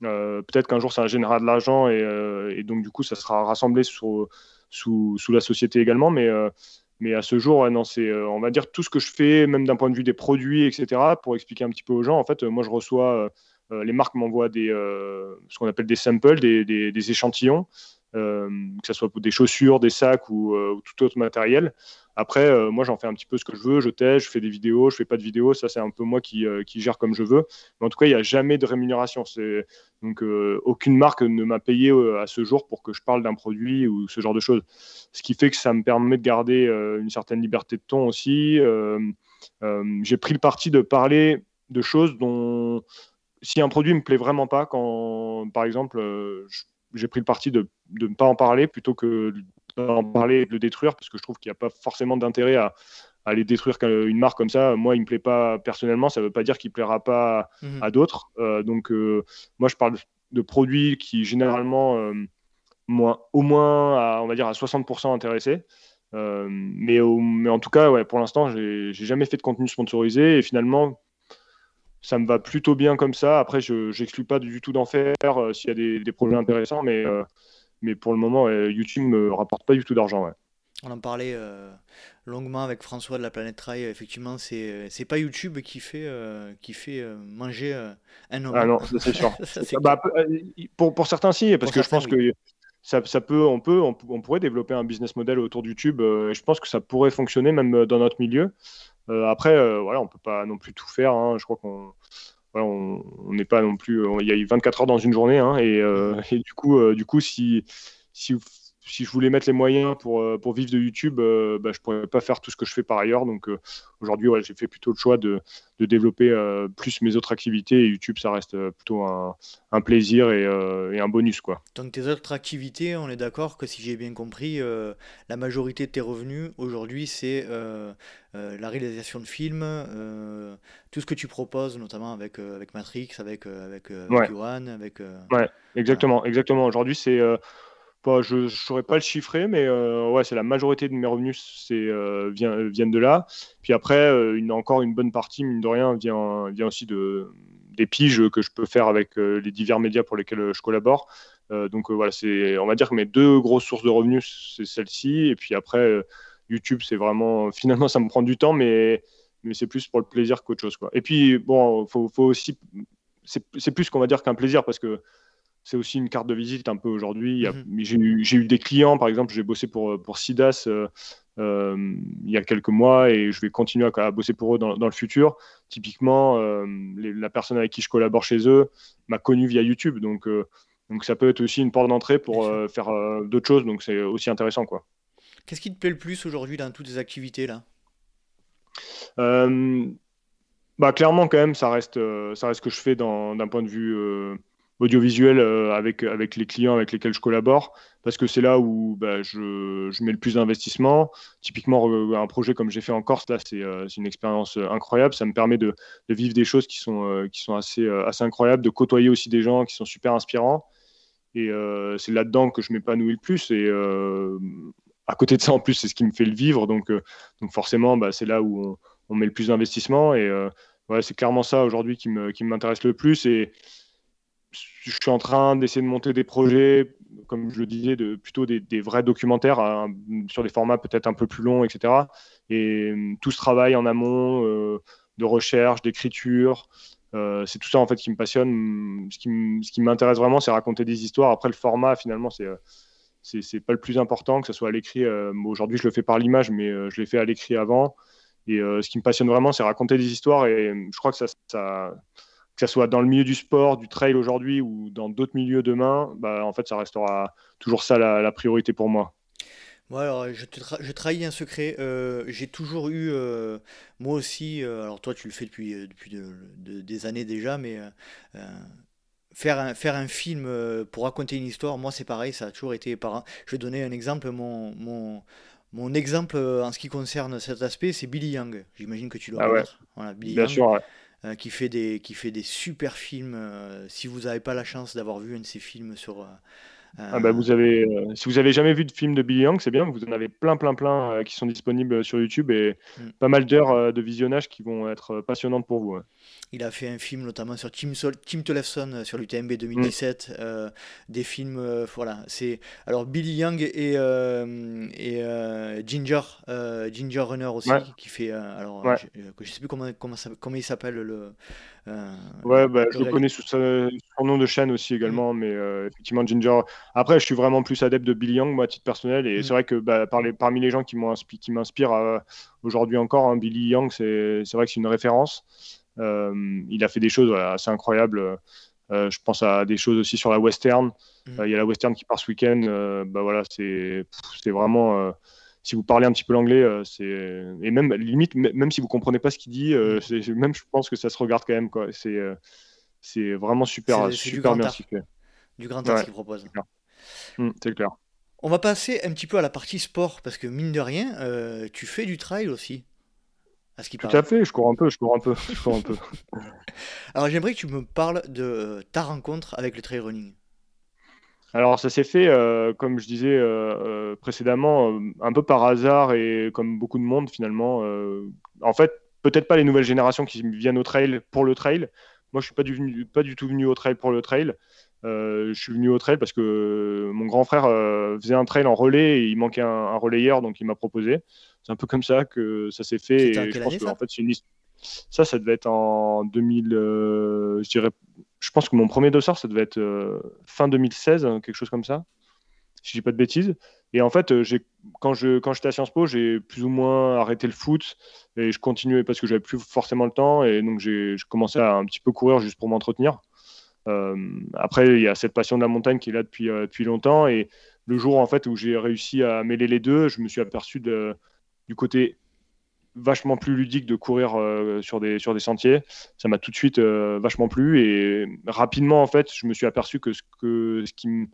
Speaker 1: Euh, peut-être qu'un jour ça générera de l'argent et, donc du coup ça sera rassemblé sous, la société également. Mais, mais à ce jour, non, c'est on va dire tout ce que je fais, même d'un point de vue des produits, etc. Pour expliquer un petit peu aux gens, en fait, moi je reçois, les marques m'envoient ce qu'on appelle des samples, des échantillons. Que ce soit pour des chaussures, des sacs ou, ou tout autre matériel. Après, euh, moi, j'en fais un petit peu ce que je veux. Je teste, je fais des vidéos, je fais pas de vidéos. Ça, c'est un peu moi qui, euh, gère comme je veux. Mais en tout cas, il n'y a jamais de rémunération. Donc, euh, aucune marque ne m'a payé à ce jour pour que je parle d'un produit ou ce genre de choses. Ce qui fait que ça me permet de garder une certaine liberté de ton aussi. J'ai pris le parti de parler de choses dont, si un produit me plaît vraiment pas, quand, par exemple, j'ai pris le parti de ne pas en parler plutôt que en parler et de le détruire parce que je trouve qu'il n'y a pas forcément d'intérêt à, aller détruire une marque comme ça. Moi, il me plaît pas personnellement, ça ne veut pas dire qu'il plaira pas à mhm. d'autres. Euh, donc, euh, moi, je parle de produits qui généralement, euh, moins, au moins, à, on va dire à 60% intéressés. mais, mais en tout cas, ouais, pour l'instant, j'ai jamais fait de contenu sponsorisé et finalement, ça me va plutôt bien comme ça. Après, je n'exclus pas du tout d'en faire s'il y a des, des, projets intéressants, mais mais pour le moment, YouTube me rapporte pas du tout d'argent.
Speaker 2: On en parlait euh, longuement avec François de la Planète Trail. Effectivement, c'est c'est pas YouTube qui fait euh, qui fait euh, manger un homme.
Speaker 1: Ah non, c'est sûr. Bah, pour, pour certains si, parce que je pense que ça, ça, peut, on peut, on, pourrait développer un business model autour de YouTube. et je pense que ça pourrait fonctionner même dans notre milieu. Après, voilà, on peut pas non plus tout faire. Hein. Je crois qu'on on n'est pas non plus. Il y a eu 24 heures dans une journée, hein, et, euh, et, du coup, euh, du coup, si, si si je voulais mettre les moyens pour, euh, pour vivre de YouTube, euh, bah, je ne pourrais pas faire tout ce que je fais par ailleurs. Donc euh, aujourd'hui, j'ai fait plutôt le choix de, de développer plus mes autres activités. Et YouTube, ça reste plutôt un, un plaisir et, et, un bonus. Quoi.
Speaker 2: Donc tes autres activités, on est d'accord que si j'ai bien compris, la majorité de tes revenus aujourd'hui, c'est la réalisation de films, tout ce que tu proposes, notamment avec, avec Matrix, avec, avec, avec avec...
Speaker 1: Ouais, exactement. exactement. Aujourd'hui, c'est je ne saurais pas le chiffrer, mais euh, ouais, c'est la majorité de mes revenus c'est, euh, viennent de là. Puis après, euh, encore une bonne partie, mine de rien, vient, aussi de, des piges que je peux faire avec les divers médias pour lesquels je collabore. donc voilà, c'est, on va dire que mes deux grosses sources de revenus, c'est celle-ci. Et puis après, YouTube, c'est vraiment, finalement, ça me prend du temps, mais, c'est plus pour le plaisir qu'autre chose. Et puis, bon, faut, faut aussi, c'est plus qu'on va dire qu'un plaisir parce que c'est aussi une carte de visite un peu aujourd'hui. Mhm. J'ai eu, des clients, par exemple, j'ai bossé pour, pour SIDAS euh, euh, il y a quelques mois et je vais continuer à, bosser pour eux dans, le futur. Typiquement, euh, la personne avec qui je collabore chez eux m'a connu via YouTube. Donc, donc ça peut être aussi une porte d'entrée pour faire d'autres choses. Donc c'est aussi intéressant. quoi.
Speaker 2: Qu'est-ce qui te plaît le plus aujourd'hui dans toutes ces activités-là
Speaker 1: bah, Clairement, quand même, ça reste, ça reste ce que je fais d'un point de vue audiovisuel euh, avec, avec les clients avec lesquels je collabore, parce que c'est là où bah, je, je, mets le plus d'investissement. Typiquement, un projet comme j'ai fait en Corse, là, c'est euh, une expérience euh, incroyable. Ça me permet de, de vivre des choses qui sont, qui sont assez, assez incroyables, de côtoyer aussi des gens qui sont super inspirants. Et c'est là-dedans que je m'épanouis le plus. Et à côté de ça, en plus, c'est ce qui me fait le vivre. Donc, donc forcément, bah, c'est là où on, met le plus d'investissement. Et ouais, c'est clairement ça aujourd'hui qui m'intéresse qui le plus. Et, je suis en train d'essayer de monter des projets, comme je le disais, de, plutôt des, vrais documentaires hein, sur des formats peut-être un peu plus longs, etc. Et euh, tout ce travail en amont euh, de recherche, d'écriture, c'est tout ça en fait qui me passionne. Ce qui m'intéresse vraiment, c'est raconter des histoires. Après, le format, finalement, c'est c'est pas le plus important, que ce soit à l'écrit. Aujourd'hui, je le fais par l'image, mais je l'ai fait à l'écrit avant. Et ce qui me passionne vraiment, c'est raconter des histoires. Et je crois que ça que ce soit dans le milieu du sport, du trail aujourd'hui ou dans d'autres milieux demain, bah, en fait, ça restera toujours ça la, priorité pour moi.
Speaker 2: Moi, alors, je, te je trahis un secret. Euh, j'ai toujours eu, euh, moi aussi, euh, alors toi, tu le fais depuis, depuis des années déjà, mais faire, un, faire un film pour raconter une histoire, moi, c'est pareil, ça a toujours été par. Je vais donner un exemple. Mon, mon, mon exemple en ce qui concerne cet aspect, c'est Billy Young. J'imagine que tu dois
Speaker 1: ah ouais. Bien sûr,
Speaker 2: euh, qui, fait des, qui fait des super films. Euh, si vous n'avez pas la chance d'avoir vu un de ses films sur.
Speaker 1: Euh, ah bah vous avez, si vous avez jamais vu de film de Billy Young, c'est bien, vous en avez plein, plein, plein qui sont disponibles sur YouTube et mm. pas mal d'heures de visionnage qui vont être passionnantes pour vous.
Speaker 2: Il a fait un film notamment sur Tim, Sol Tim euh, sur l'UTMB 2017, mm. euh, des films, euh, voilà, c'est alors Billy Young et, et Ginger, Ginger Runner aussi, qui fait, alors je, sais plus comment, comment, comment il s'appelle le.
Speaker 1: ouais, bah, je le connais sous son nom de chaîne aussi également, mm. mais effectivement Ginger. Après, je suis vraiment plus adepte de Billy Young, moi, à titre personnel, et mm. c'est vrai que bah, par les, parmi les gens qui m'inspirent aujourd'hui encore, hein, Billy Young, c'est vrai que c'est une référence. Euh, il a fait des choses assez incroyables. Euh, je pense à des choses aussi sur la western. Mm. Euh, il y a la western qui part ce week-end. bah voilà, c'est vraiment si vous parlez un petit peu l'anglais, c'est et même limite même si vous comprenez pas ce qu'il dit, mm. même je pense que ça se regarde quand même quoi. C'est c'est vraiment super super bien fait.
Speaker 2: Du grand art qu'il propose.
Speaker 1: Mm, c'est clair.
Speaker 2: On va passer un petit peu à la partie sport parce que mine de rien, tu fais du trail aussi.
Speaker 1: Tout à fait, je cours un peu, je cours un peu, je cours un peu.
Speaker 2: Alors j'aimerais que tu me parles de ta rencontre avec le trail running.
Speaker 1: Alors ça s'est fait, euh, comme je disais euh, euh, précédemment, un peu par hasard et comme beaucoup de monde finalement. en fait, peut-être pas les nouvelles générations qui viennent au trail pour le trail. Moi, je suis pas du, pas du tout venu au trail pour le trail. je suis venu au trail parce que mon grand frère faisait un trail en relais et il manquait un, un relayeur, donc il m'a proposé c'est un peu comme ça que ça s'est fait. Et je pense que en fait, c'est une. Ça, ça devait être en 2000. Euh, je dirais. Je pense que mon premier dossard, ça devait être euh, fin 2016, hein, quelque chose comme ça, si je dis pas de bêtises. Et en fait, euh, j'ai quand je quand j'étais à Sciences Po, j'ai plus ou moins arrêté le foot et je continuais parce que j'avais plus forcément le temps et donc j'ai commencé à un petit peu courir juste pour m'entretenir. après, il y a cette passion de la montagne qui est là depuis depuis longtemps et le jour en fait où j'ai réussi à mêler les deux, je me suis aperçu de du côté vachement plus ludique de courir euh, sur, des, sentiers. Ça m'a tout de suite euh, vachement plu et rapidement, en fait, je me suis aperçu que ce, que, ce, qui, me,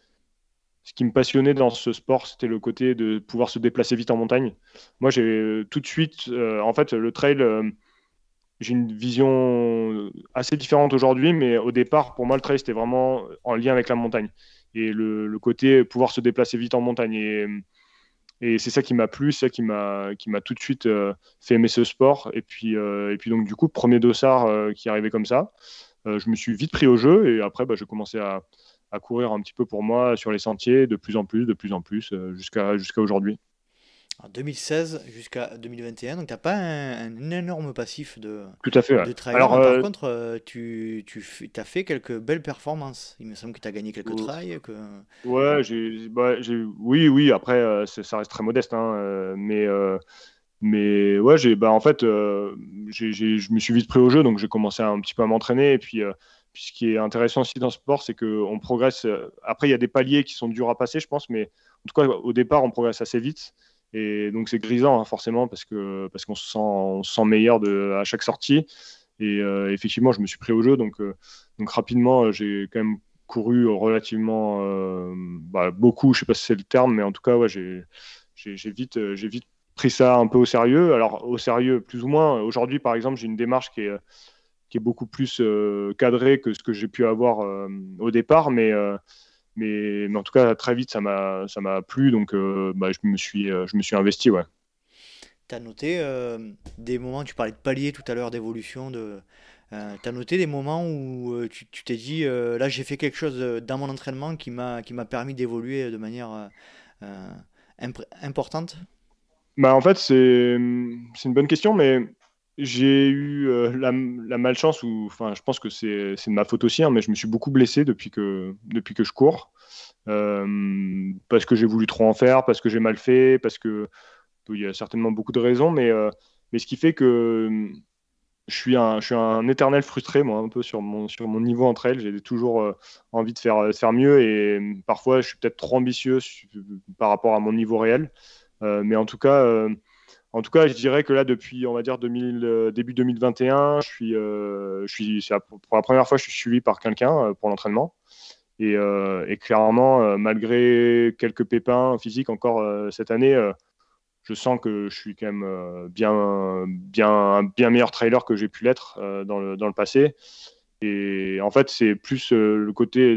Speaker 1: ce qui me passionnait dans ce sport, c'était le côté de pouvoir se déplacer vite en montagne. Moi, j'ai euh, tout de suite, en fait, le trail, j'ai une vision assez différente aujourd'hui, mais au départ, pour moi, le trail, c'était vraiment en lien avec la montagne et le, le côté pouvoir se déplacer vite en montagne. Et, et c'est ça qui m'a plu, c'est ça qui m'a qui m'a tout de suite euh, fait aimer ce sport. Et puis euh, et puis donc du coup premier dossard euh, qui arrivait comme ça, je me suis vite pris au jeu et après bah, j'ai commencé à, à, courir un petit peu pour moi sur les sentiers, de plus en plus, de plus en plus, jusqu'à jusqu'à aujourd'hui.
Speaker 2: En 2016 jusqu'à 2021, donc tu n'as pas un, énorme passif de,
Speaker 1: Tout à fait,
Speaker 2: Alors, Par euh, contre, euh, tu, tu as fait quelques belles performances. Il me semble que tu as gagné quelques trails. Que...
Speaker 1: Ouais, j'ai, bah, oui, oui, après, euh, ça reste très modeste. Hein, mais, mais ouais, j'ai, bah, en fait, je me suis vite pris au jeu, donc j'ai commencé un petit peu à m'entraîner. Et puis, puis, ce qui est intéressant aussi dans ce sport, c'est qu'on progresse. Après, il y a des paliers qui sont durs à passer, je pense, mais en tout cas, au départ, on progresse assez vite. Et donc c'est grisant hein, forcément parce que parce qu'on se sent, se sent meilleur à chaque sortie. Et euh, effectivement, je me suis pris au jeu, donc, euh, donc rapidement, euh, j'ai quand même couru relativement bah, beaucoup, je sais pas si c'est le terme, mais en tout cas, ouais, j'ai vite, vite pris ça un peu au sérieux. Alors au sérieux, plus ou moins. Aujourd'hui, par exemple, j'ai une démarche qui est, qui est beaucoup plus cadrée que ce que j'ai pu avoir au départ, mais mais, en tout cas, très vite, ça m'a, ça m'a plu, donc euh, bah, je, me suis, euh, je me suis investi. Ouais.
Speaker 2: Tu as noté euh, des moments, tu parlais de palier tout à l'heure, d'évolution, de, tu as noté des moments où tu, t'es dit, là j'ai fait quelque chose dans mon entraînement qui m'a, permis d'évoluer de manière importante?
Speaker 1: Bah, En fait, c'est une bonne question, mais j'ai eu la, malchance, ou enfin, je pense que c'est de ma faute aussi, hein, mais je me suis beaucoup blessé depuis que, je cours. parce que j'ai voulu trop en faire, parce que j'ai mal fait, parce que il y a certainement beaucoup de raisons, mais, mais ce qui fait que je suis un, éternel frustré, moi, un peu sur mon, niveau entre elles. J'ai toujours euh, envie de faire, mieux et euh, parfois je suis peut-être trop ambitieux par rapport à mon niveau réel. Euh, mais en tout cas, en tout cas, je dirais que là, depuis, on va dire, 2000, début 2021, je suis, je suis, pour la première fois, je suis suivi par quelqu'un pour l'entraînement. Et, clairement, malgré quelques pépins physiques encore cette année, je sens que je suis quand même euh, bien, bien, bien meilleur trailer que j'ai pu l'être euh, dans, le, passé. Et en fait, c'est plus euh, le côté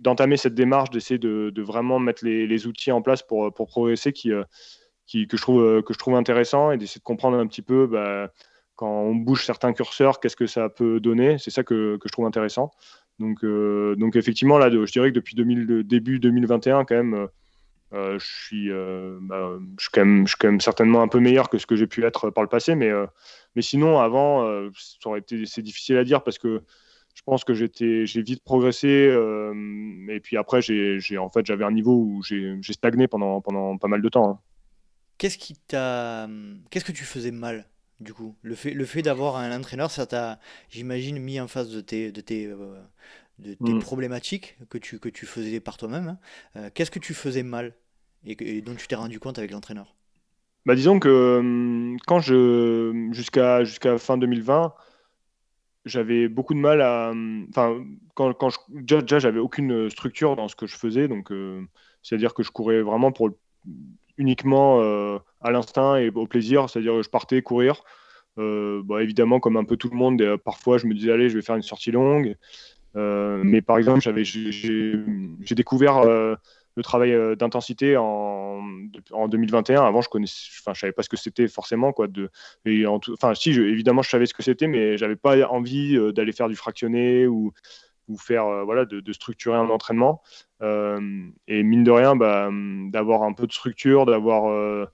Speaker 1: d'entamer cette démarche, d'essayer de, vraiment mettre les, les, outils en place pour, pour progresser qui, que, je trouve, que je trouve intéressant et d'essayer de comprendre un petit peu bah, quand on bouge certains curseurs, qu'est-ce que ça peut donner. C'est ça que, que, je trouve intéressant. Donc, donc effectivement, là, je dirais que depuis 2000, début 2021, quand même, euh, je, suis, euh, bah, je, suis quand même, je suis quand même certainement un peu meilleur que ce que j'ai pu être par le passé, mais, euh, mais sinon, avant, ça aurait été, c'est difficile à dire parce que je pense que j'étais, j'ai vite progressé. et puis après, j'ai, en fait, j'avais un niveau où j'ai, j'ai stagné pendant, pendant pas mal de temps. Hein.
Speaker 2: Qu'est-ce qui t'a, qu'est-ce que tu faisais mal du coup? Le fait, le fait d'avoir un entraîneur, ça t'a, j'imagine, mis en face de tes, de tes, de tes mm. problématiques que tu, que tu faisais par toi-même. Hein. qu'est-ce que tu faisais mal et, dont tu t'es rendu compte avec l'entraîneur?
Speaker 1: Bah, Disons que hum, quand je jusqu'à jusqu'à fin 2020, j'avais beaucoup de mal à. Hum, enfin, quand, quand je, déjà, j'avais aucune structure dans ce que je faisais, donc euh, c'est-à-dire que je courais vraiment pour uniquement euh, à l'instinct et au plaisir, c'est-à-dire que je partais courir. Euh, bah, évidemment, comme un peu tout le monde, parfois je me disais allez, je vais faire une sortie longue. mais par exemple, j'avais j'ai découvert le travail euh, d'intensité en, en 2021. Avant, je connaissais, enfin, je savais pas ce que c'était forcément quoi. De, et enfin, si, évidemment, je savais ce que c'était, mais j'avais pas envie euh, d'aller faire du fractionné ou ou faire euh, voilà de, structurer un entraînement. et mine de rien, bah, d'avoir un peu de structure, d'avoir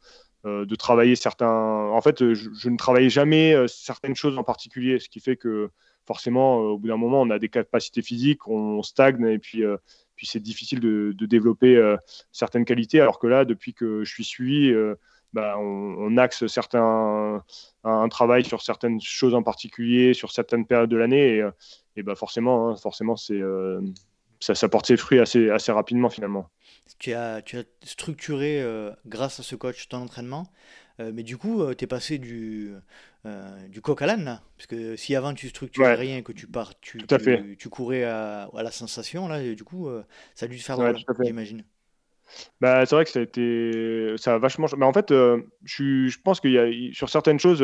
Speaker 1: de travailler certains. En fait, je, ne travaillais jamais certaines choses en particulier, ce qui fait que forcément, au bout d'un moment, on a des capacités physiques, on stagne et puis puis c'est difficile de, développer euh, certaines qualités, alors que là, depuis que je suis suivi, euh, bah, on, axe certains, un, travail sur certaines choses en particulier, sur certaines périodes de l'année, et, euh, bah forcément, hein, forcément c'est, ça, ça, porte ses fruits assez, assez rapidement finalement.
Speaker 2: Tu as, tu as structuré, grâce à ce coach, ton entraînement. Euh, mais du coup, euh, tu es passé du, euh, du coq à l'âne, Parce que si avant tu structurais rien, que tu pars, tu, tu, courais à, la sensation, là, du coup, ça a dû te faire drôle, j'imagine.
Speaker 1: Bah, c'est vrai que ça a été. Vachement. Mais en fait, je, je pense qu'il y a sur certaines choses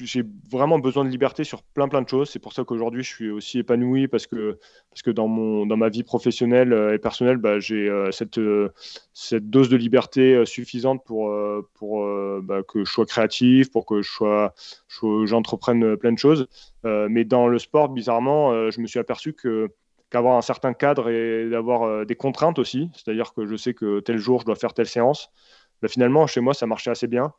Speaker 1: j'ai vraiment besoin de liberté sur plein plein de choses. C'est pour ça qu'aujourd'hui je suis aussi épanoui parce que, parce que dans, mon, dans ma vie professionnelle euh, et personnelle, bah, j'ai euh, cette, euh, cette dose de liberté suffisante pour, pour bah, que je sois créatif, pour que je sois, j'entreprenne plein de choses. mais dans le sport, bizarrement, je me suis aperçu que qu'avoir un certain cadre et d'avoir des contraintes aussi, c'est-à-dire que je sais que tel jour je dois faire telle séance, finalement chez moi ça marchait assez bien.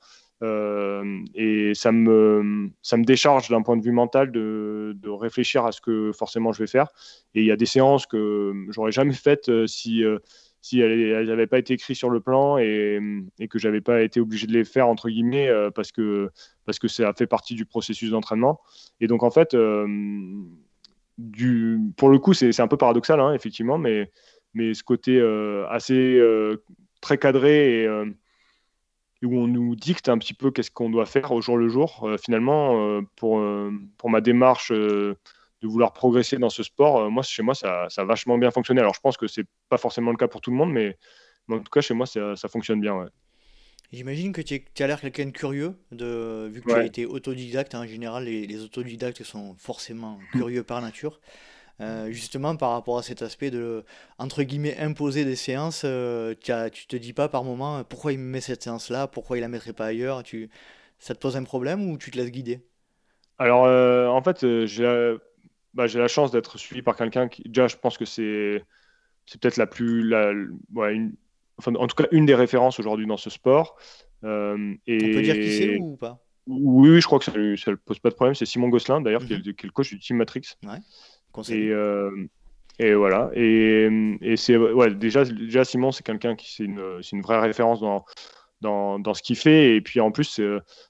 Speaker 1: Euh, et ça me, ça me décharge d'un point de vue mental de, de, réfléchir à ce que forcément je vais faire. Et il y a des séances que j'aurais jamais faites euh, si, euh, si elles n'avaient pas été écrites sur le plan et, et que j'avais pas été obligé de les faire entre guillemets parce que parce que ça fait partie du processus d'entraînement. Et donc en fait, pour le coup, c'est un peu paradoxal hein, effectivement, mais ce côté assez très cadré et où on nous dicte un petit peu qu'est-ce qu'on doit faire au jour le jour. Euh, finalement, euh, pour, euh, ma démarche de vouloir progresser dans ce sport, moi, chez moi, ça, a vachement bien fonctionné. Alors, je pense que c'est pas forcément le cas pour tout le monde, mais, en tout cas, chez moi, ça fonctionne bien.
Speaker 2: J'imagine que tu as l'air quelqu'un de curieux, de, vu que tu as été autodidacte. En général, les, les, autodidactes sont forcément curieux par nature. Euh, justement par rapport à cet aspect de entre guillemets imposer des séances euh, tu, te dis pas par moment pourquoi il me met cette séance là pourquoi il la mettrait pas ailleurs tu ça te pose un problème ou tu te laisses guider?
Speaker 1: Alors euh, en fait j'ai la... Bah, j'ai la chance d'être suivi par quelqu'un qui déjà je pense que c'est peut-être la plus la une... enfin, en tout cas une des références aujourd'hui dans ce sport
Speaker 2: et... on peut dire qui c'est ou pas?
Speaker 1: Oui, oui, je crois que ça ne pose pas de problème. C'est Simon Gosselin, d'ailleurs, qui, est mhm. le coach du Team Matrix.
Speaker 2: Ouais,
Speaker 1: et, et voilà. Et, et c'est ouais, déjà, déjà Simon, c'est quelqu'un qui c'est une, une, vraie référence dans, dans, dans ce qu'il fait. Et puis en plus,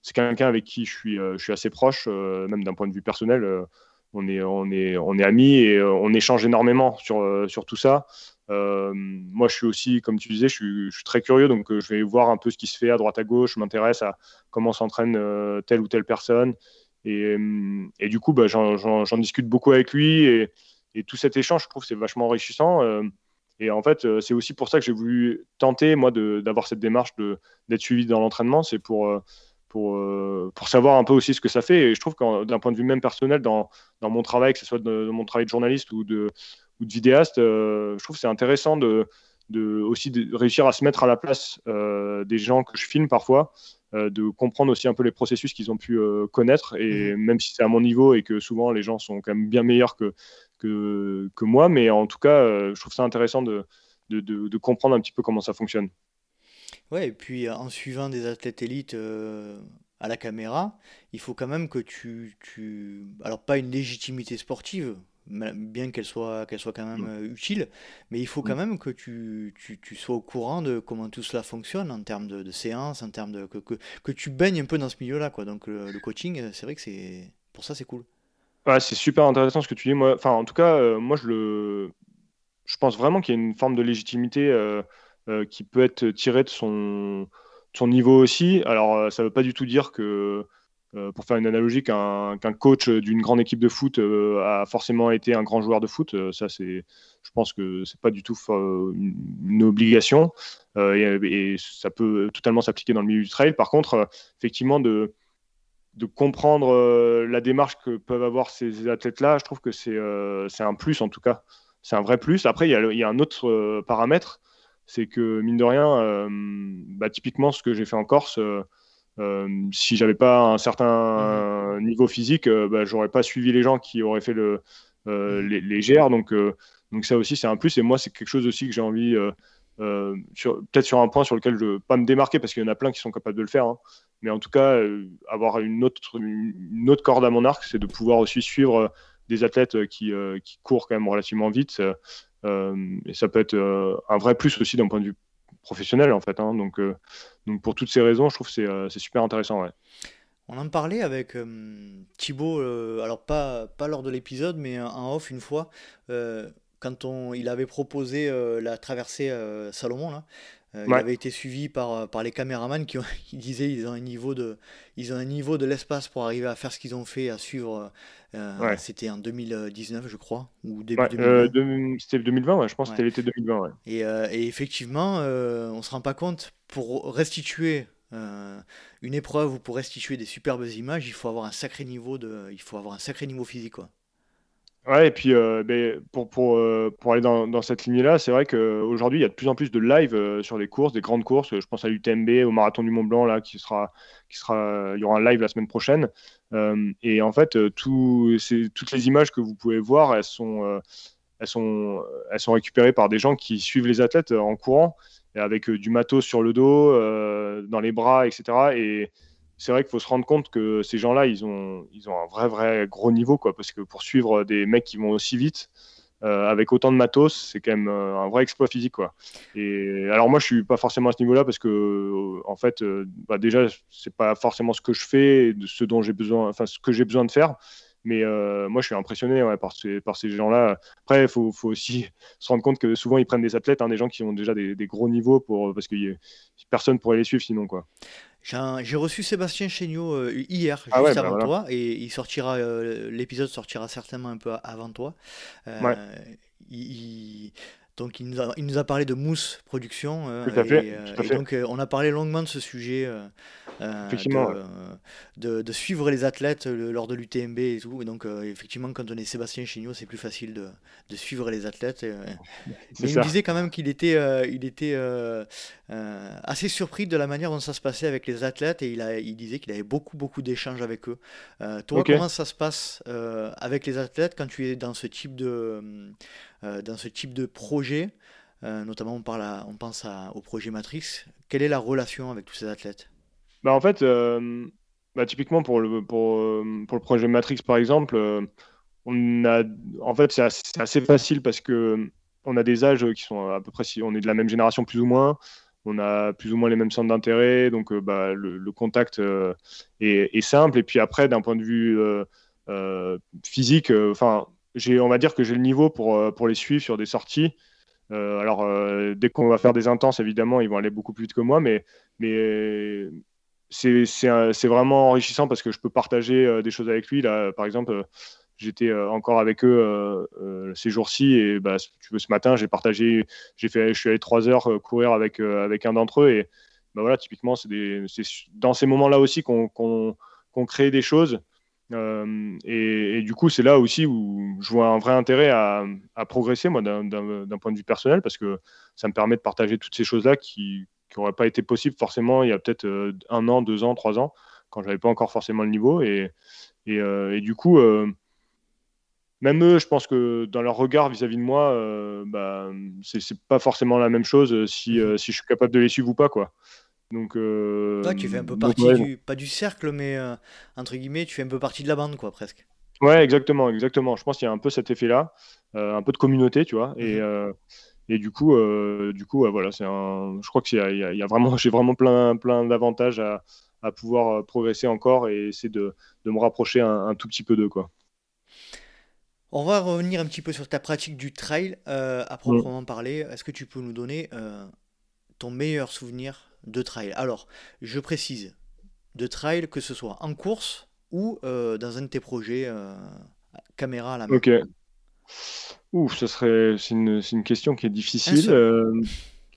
Speaker 1: c'est quelqu'un avec qui je suis, je suis assez proche, même d'un point de vue personnel. on est, on est, on est amis et on échange énormément sur, sur tout ça. Euh, moi, je suis aussi, comme tu disais, je suis, très curieux, donc je vais voir un peu ce qui se fait à droite à gauche. Je m'intéresse à comment s'entraîne telle ou telle personne. Et, du coup, bah, j'en discute beaucoup avec lui. Et, tout cet échange, je trouve, c'est vachement enrichissant. Euh, et en fait, euh, c'est aussi pour ça que j'ai voulu tenter, moi, d'avoir cette démarche d'être suivi dans l'entraînement. C'est pour, euh, pour, pour savoir un peu aussi ce que ça fait. Et je trouve que d'un point de vue même personnel, dans, dans mon travail, que ce soit de, mon travail de journaliste ou de, ou de vidéaste, je trouve c'est intéressant de, de, aussi de réussir à se mettre à la place des gens que je filme parfois euh, de comprendre aussi un peu les processus qu'ils ont pu euh, connaître. Et mhm. même si c'est à mon niveau et que souvent les gens sont quand même bien meilleurs que, que, que moi, mais en tout cas, euh, je trouve ça intéressant de, de, de, comprendre un petit peu comment ça fonctionne.
Speaker 2: Ouais, et puis en suivant des athlètes élites à la caméra, il faut quand même que tu, tu... Alors pas une légitimité sportive, bien qu'elle soit, qu'elle soit quand même mm. euh, utile, mais il faut quand mm. même que tu, tu, tu, sois au courant de comment tout cela fonctionne en termes de, de séances, en termes de que, que, que, tu baignes un peu dans ce milieu-là, quoi. Donc le, coaching, euh, c'est vrai que c'est pour ça c'est cool.
Speaker 1: Ouais, c'est super intéressant ce que tu dis. Moi, enfin, en tout cas, euh, moi je le, je pense vraiment qu'il y a une forme de légitimité qui peut être tirée de son, son niveau aussi. Alors, ça ne veut pas du tout dire que euh, pour faire une analogie, qu'un coach d'une grande équipe de foot euh, a forcément été un grand joueur de foot. Euh, ça, c'est, je pense que c'est pas du tout une, obligation et, ça peut totalement s'appliquer dans le milieu du trail. Par contre, effectivement, de, de comprendre la démarche que peuvent avoir ces athlètes-là, je trouve que c'est un plus en tout cas. C'est un vrai plus. Après, il y y a un autre paramètre, c'est que mine de rien, bah, typiquement ce que j'ai fait en Corse, si j'avais pas un certain mhm. niveau physique, euh, bah, j'aurais pas suivi les gens qui auraient fait le, euh, mhm. les, les GR. Donc, donc ça aussi, c'est un plus. Et moi, c'est quelque chose aussi que j'ai envie, peut-être sur un point sur lequel je ne pas me démarquer, parce qu'il y en a plein qui sont capables de le faire. Hein. Mais en tout cas, avoir une autre, une autre corde à mon arc, c'est de pouvoir aussi suivre des athlètes qui, qui, courent quand même relativement vite. et ça peut être un vrai plus aussi d'un point de vue professionnel en fait. Hein. donc, euh, donc pour toutes ces raisons, je trouve que c'est euh, super intéressant. Ouais.
Speaker 2: On en parlait avec euh, Thibaut, alors pas, pas lors de l'épisode, mais en off une fois, quand on, il avait proposé la traversée Salomon. Là, il avait été suivi par, par les caméramans qui, qui disaient ils ont un niveau de ils ont un niveau de l'espace pour arriver à faire ce qu'ils ont fait, à suivre. C'était en 2019, je crois, ou début
Speaker 1: ouais, 2020. c'était 2020, je pense que c'était l'été 2020.
Speaker 2: Et, et, effectivement, on se rend pas compte pour restituer une épreuve ou pour restituer des superbes images, il faut avoir un sacré niveau de, il faut avoir un sacré niveau physique, quoi.
Speaker 1: Ouais, et puis euh, ben, pour, pour, euh, pour aller dans, dans cette ligne-là, c'est vrai qu'aujourd'hui, il y a de plus en plus de live euh, sur les courses, des grandes courses. Je pense à l'UTMB, au Marathon du Mont Blanc, là, qui sera, qui sera, il y aura un live la semaine prochaine. et en fait, tout, toutes les images que vous pouvez voir, elles sont, elles, sont, elles sont récupérées par des gens qui suivent les athlètes en courant, avec du matos sur le dos, dans les bras, etc. Et c'est vrai qu'il faut se rendre compte que ces gens-là, ils ont, ils ont un vrai, vrai gros niveau, quoi, parce que pour suivre des mecs qui vont aussi vite, euh, avec autant de matos, c'est quand même euh, un vrai exploit physique, quoi. Et alors moi, je suis pas forcément à ce niveau-là parce que, euh, en fait, bah déjà, c'est pas forcément ce que je fais, de ce dont j'ai besoin, enfin, ce que j'ai besoin de faire. Mais moi, je suis impressionné par ces, par ces gens-là. Après, il faut, aussi se rendre compte que souvent, ils prennent des athlètes, hein, des gens qui ont déjà des, gros niveaux, pour, parce que personne pourrait les suivre sinon. Quoi.
Speaker 2: J'ai reçu Sébastien Chéniaud euh, hier, ah juste bah avant toi, et il sortira, euh, l'épisode sortira certainement un peu avant toi. Euh, il, donc il nous, a, il nous, a, parlé de Mousse Production.
Speaker 1: Euh, tout à fait. Et, euh,
Speaker 2: donc euh, on a parlé longuement de ce sujet, effectivement, de, de, suivre les athlètes lors de l'UTMB et tout. Et donc effectivement quand on est Sébastien Chignot, c'est plus facile de, de, suivre les athlètes. mais il me disait quand même qu'il était, il était assez surpris de la manière dont ça se passait avec les athlètes et il, a, il disait qu'il avait beaucoup beaucoup d'échanges avec eux. toi, comment ça se passe avec les athlètes quand tu es dans ce type de dans ce type de projet, euh, notamment on, pense au projet Matrix, quelle est la relation avec tous ces athlètes?
Speaker 1: Bah En fait, euh, bah, typiquement pour le, projet Matrix, par exemple, on a, en fait, c'est assez, facile parce que on a des âges qui sont à peu près, on est de la même génération plus ou moins, on a plus ou moins les mêmes centres d'intérêt, donc bah, le, contact est, simple. Et puis après, d'un point de vue physique, enfin, on va dire que j'ai le niveau pour, pour les suivre sur des sorties. Euh, alors, euh, dès qu'on va faire des intenses, évidemment, ils vont aller beaucoup plus vite que moi, mais, mais c'est vraiment enrichissant parce que je peux partager euh, des choses avec lui. Là, par exemple, j'étais encore avec eux ces jours-ci et bah, tu veux, ce matin, j'ai partagé, j'ai fait, je suis allé trois heures courir avec, avec un d'entre eux et bah, voilà, typiquement, c'est dans ces moments-là aussi qu'on crée des choses euh, et, du coup, c'est là aussi où je vois un vrai intérêt à, progresser, moi, d'un point de vue personnel, parce que ça me permet de partager toutes ces choses-là qui n'auraient pas été possibles forcément il y a peut-être euh, un an, deux ans, trois ans, quand j'avais pas encore forcément le niveau. Et, et, euh, du coup, même eux, je pense que dans leur regard vis-à-vis de moi, bah, c'est pas forcément la même chose si, mmh si je suis capable de les suivre ou pas, quoi. Donc,
Speaker 2: euh, tu fais un peu partie du, pas du cercle, mais euh, entre guillemets, tu fais un peu partie de la bande, quoi, presque.
Speaker 1: Ouais, exactement, exactement. Je pense qu'il y a un peu cet effet-là, euh, un peu de communauté, tu vois. Et, mhm. et du coup, du coup, voilà, c'est un. Je crois que y, y a, vraiment, j'ai vraiment plein, plein d'avantages à, à, pouvoir progresser encore et essayer de, de me rapprocher un, tout petit peu d'eux, quoi.
Speaker 2: On va revenir un petit peu sur ta pratique du trail à mm. proprement parler. Est-ce que tu peux nous donner ton meilleur souvenir de trail. Alors, je précise, de trail, que ce soit en course ou euh, dans un de tes projets euh, caméra à la main.
Speaker 1: Ok. Ouf, ce serait, c'est une, une, question qui est difficile.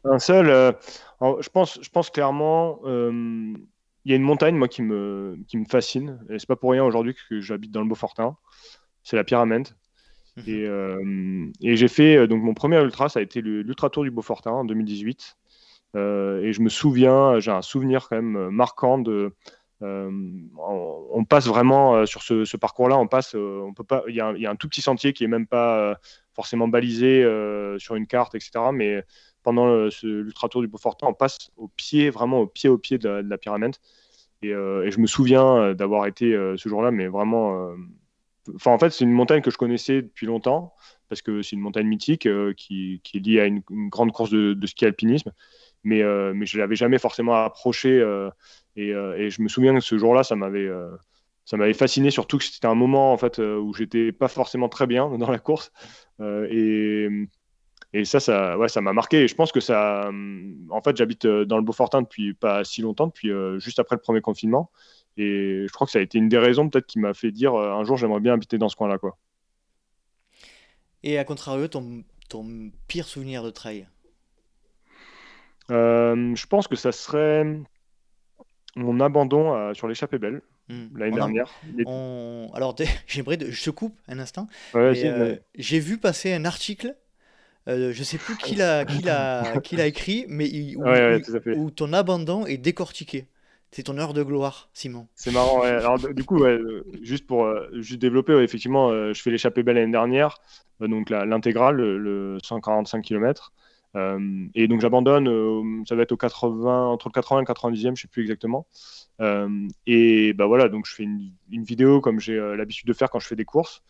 Speaker 1: Un seul, euh, je, pense, je pense clairement, il y a une montagne, moi, qui me, qui me fascine. Et c'est pas pour rien aujourd'hui que j'habite dans le Beaufortin. C'est la Pyramide. Mhm. Et, et j'ai fait, donc mon premier ultra, ça a été l'Ultra Tour du Beaufortin en 2018. Euh, et je me souviens, j'ai un souvenir quand même euh, marquant de. Euh, on, passe vraiment sur ce, parcours-là, on passe, on peut pas. Il y, a un tout petit sentier qui est même pas forcément balisé sur une carte, etc. Mais pendant l'ultra tour du Beaufortin, on passe au pied, vraiment au pied, au pied de la, pyramide. Et, je me souviens d'avoir été ce jour-là, mais vraiment. Enfin, en fait, c'est une montagne que je connaissais depuis longtemps parce que c'est une montagne mythique qui, est liée à une, grande course de, de ski alpinisme mais, euh, mais je l'avais jamais forcément approché. Euh, euh, et, je me souviens que ce jour-là, ça m'avait ça m'avait fasciné, surtout que c'était un moment en fait où j'étais pas forcément très bien dans la course. et, ça, ça, ouais, ça m'a marqué. Et je pense que ça, en fait, j'habite dans le Beaufortin depuis pas si longtemps, depuis juste après le premier confinement. Et je crois que ça a été une des raisons peut-être qui m'a fait dire un jour j'aimerais bien habiter dans ce coin-là.
Speaker 2: Et à contrario, ton, ton pire souvenir de trail?
Speaker 1: Euh, je pense que ça serait mon abandon euh, sur l'échappée belle hmm. l'année dernière.
Speaker 2: Alors, j'aimerais, je te coupe un instant. Euh, j'ai vu passer un article. je je sais plus qui l'a, qui l'a, qui l'a écrit, mais où, ton abandon est décortiqué. C'est ton heure de gloire, Simon.
Speaker 1: C'est marrant. Alors, du coup, juste pour juste développer, effectivement, je fais l'échappée belle l'année dernière, donc l'intégrale, le, 145 km. Euh, et donc j'abandonne, euh, ça va être au 80, entre le 80 et le 90e, je sais plus exactement. Euh, et bah voilà, donc je fais une, vidéo comme j'ai l'habitude de faire quand je fais des courses.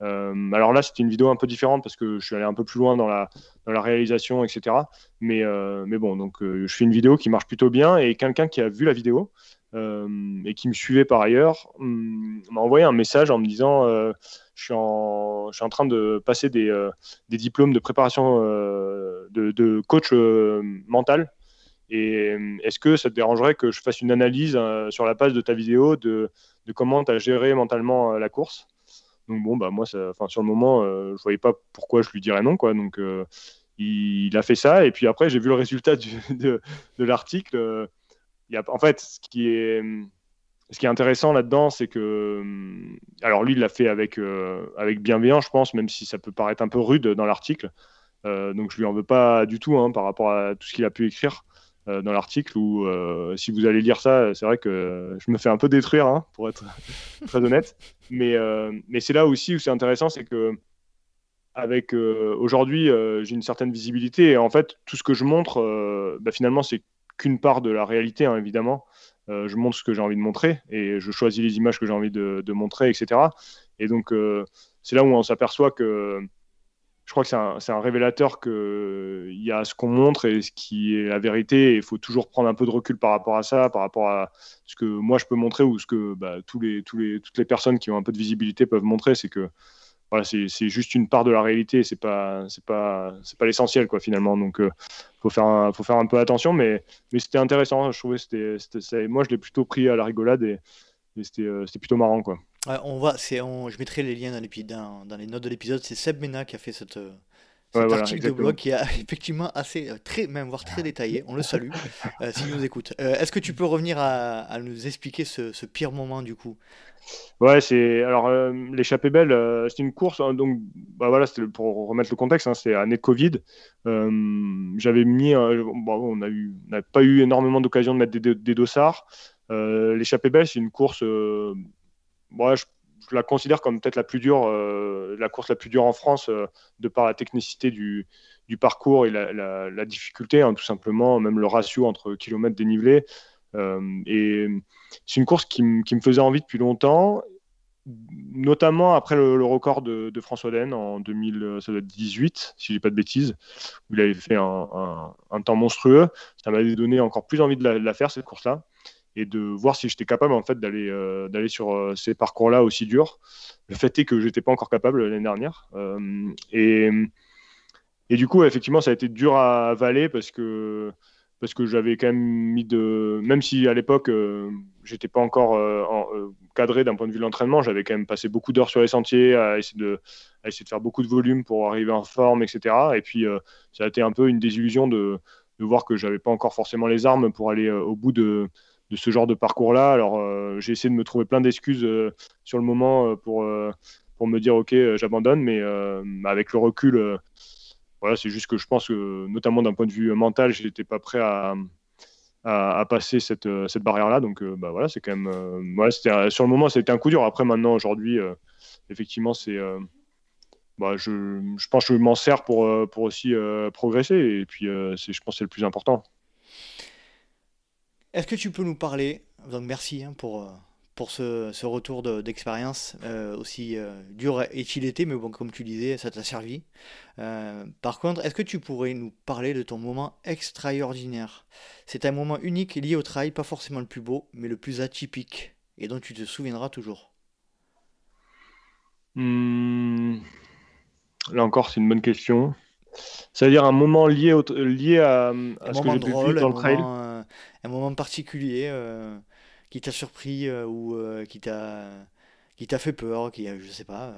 Speaker 1: alors là, c'était une vidéo un peu différente parce que je suis allé un peu plus loin dans la, dans la réalisation, etc. Mais, mais bon, donc je fais une vidéo qui marche plutôt bien et quelqu'un qui a vu la vidéo et qui me suivait par ailleurs hum, m'a envoyé un message en me disant je suis, en, je train de passer des, euh, diplômes de préparation euh, de, coach euh, mental. Et est-ce que ça te dérangerait que je fasse une analyse sur la page de ta vidéo de, comment tu as géré mentalement la course? Donc bon, bah moi, ça, sur le moment, je ne voyais pas pourquoi je lui dirais non. Quoi. Donc il, a fait ça. Et puis après, j'ai vu le résultat de l'article. en fait, ce qui est ce qui est intéressant là-dedans, c'est que, hum, alors lui, il l'a fait avec, euh, avec je pense, même si ça peut paraître un peu rude dans l'article. Euh, donc je lui en veux pas du tout hein, par rapport à tout ce qu'il a pu écrire euh, dans l'article. Ou si vous allez lire ça, c'est vrai que je me fais un peu détruire, hein, pour être très honnête. Mais, mais c'est là aussi où c'est intéressant, c'est que avec aujourd'hui, j'ai une certaine visibilité et en fait, tout ce que je montre, bah, finalement, c'est qu'une part de la réalité, hein, évidemment. Je montre ce que j'ai envie de montrer et je choisis les images que j'ai envie de, montrer, etc. Et donc, c'est là où on s'aperçoit que je crois que c'est un, révélateur qu'il y a ce qu'on montre et ce qui est la vérité. Il faut toujours prendre un peu de recul par rapport à ça, par rapport à ce que moi je peux montrer ou ce que bah, toutes les personnes qui ont un peu de visibilité peuvent montrer. C'est que voilà, c'est juste une part de la réalité. C'est pas, pas, pas l'essentiel quoi finalement. Donc, euh, faut faire, un, faut faire un peu attention. Mais, c'était intéressant. Je trouvais c'était, moi je l'ai plutôt pris à la rigolade et, c'était, euh, c'était plutôt marrant quoi
Speaker 2: on va, je mettrai les liens dans, dans, les notes de l'épisode. C'est Seb Mena qui a fait cette, euh, cet article de blog qui est effectivement assez, euh, très, même voire très détaillé. On le salue euh, s'il nous écoute. est-ce que tu peux revenir à, nous expliquer ce, pire moment du coup?
Speaker 1: Ouais, c'est alors l'échappée belle, c'est une course. Hein, donc, bah voilà, c'était pour remettre le contexte. Hein, c'est année de Covid. J'avais mis, bon, on a eu, n'a pas eu énormément d'occasion de mettre des, des dossards. l'échappée belle, c'est une course moi, je, la considère comme peut-être la plus dure, euh, la course la plus dure en France, euh, de par la technicité du, parcours et la, difficulté, hein, tout simplement, même le ratio entre kilomètres dénivelés. Euh, et c'est une course qui, me faisait envie depuis longtemps, notamment après le, record de, François Den en 2018, si je dis pas de bêtises, où il avait fait un, temps monstrueux. Ça m'avait donné encore plus envie de la faire, cette course-là et de voir si j'étais capable en fait d'aller euh, d'aller sur euh, ces parcours-là aussi durs. Le fait est que j'étais pas encore capable l'année dernière. Euh, et, et du coup, effectivement, ça a été dur à avaler parce que parce que j'avais quand même mis de même si à l'époque j'étais pas encore cadré d'un point de vue de l'entraînement, j'avais quand même passé beaucoup d'heures sur les sentiers à essayer de à essayer de faire beaucoup de volume pour arriver en forme, etc. Et puis ça a été un peu une désillusion de de voir que j'avais pas encore forcément les armes pour aller au bout de de ce genre de parcours-là. Alors, euh, j'ai essayé de me trouver plein d'excuses euh, sur le moment euh, pour, pour me dire, OK, j'abandonne, mais avec le recul, voilà, c'est juste que je pense que, notamment d'un point de vue mental, je n'étais pas prêt à, à, passer cette, cette barrière-là. Donc, bah, voilà, c'est quand même. sur le moment, été un coup dur. Après, maintenant, aujourd'hui, effectivement, c'est. Bah, je, je, pense que je m'en sers pour, pour aussi progresser. Et puis, c'est, je pense que c'est le plus important.
Speaker 2: Est-ce que tu peux nous parler, donc merci hein, pour, euh, pour ce, retour d'expérience, euh, aussi euh, dur est-il été, mais bon, comme tu disais, ça t'a servi. par contre, est-ce que tu pourrais nous parler de ton moment extraordinaire? C'est un moment unique lié au trail, pas forcément le plus beau, mais le plus atypique, et dont tu te souviendras toujours.
Speaker 1: Hmm. Là encore, c'est une bonne question. C'est-à-dire un moment lié, au, lié à, ce que j'ai pu dans le trail
Speaker 2: un moment particulier euh, qui t'a surpris euh, ou euh, qui t'a qui t'a fait peur, qui je sais pas.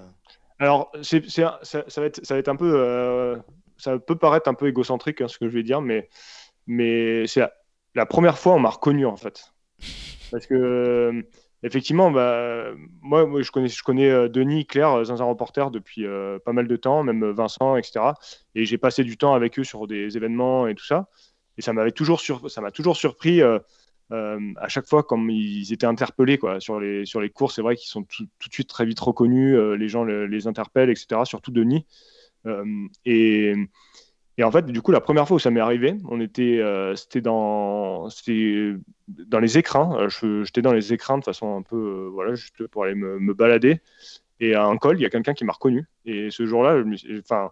Speaker 1: Alors c'est, ça, va être, ça va être un peu ça peut paraître un peu égocentrique hein, ce que je vais dire, mais mais c'est la, première fois on m'a reconnu en fait. Parce que effectivement, bah, moi, je connais, je connais Denis, Claire, un Reporter depuis pas mal de temps, même Vincent, etc. Et j'ai passé du temps avec eux sur des événements et tout ça. Et ça m'avait toujours ça m'a toujours surpris euh, euh, à chaque fois comme ils étaient interpellés quoi, sur, les, sur les courses. C'est vrai qu'ils sont tout, de suite très vite reconnus, euh, les gens les interpellent, etc. Surtout Denis. et, et en fait, du coup, la première fois où ça m'est arrivé, on était, c'était dans, dans les écrins. J'étais dans les écrins de façon un peu, voilà, juste pour aller me, me, balader. Et à un col, il y a quelqu'un qui m'a reconnu. Et ce jour-là, enfin,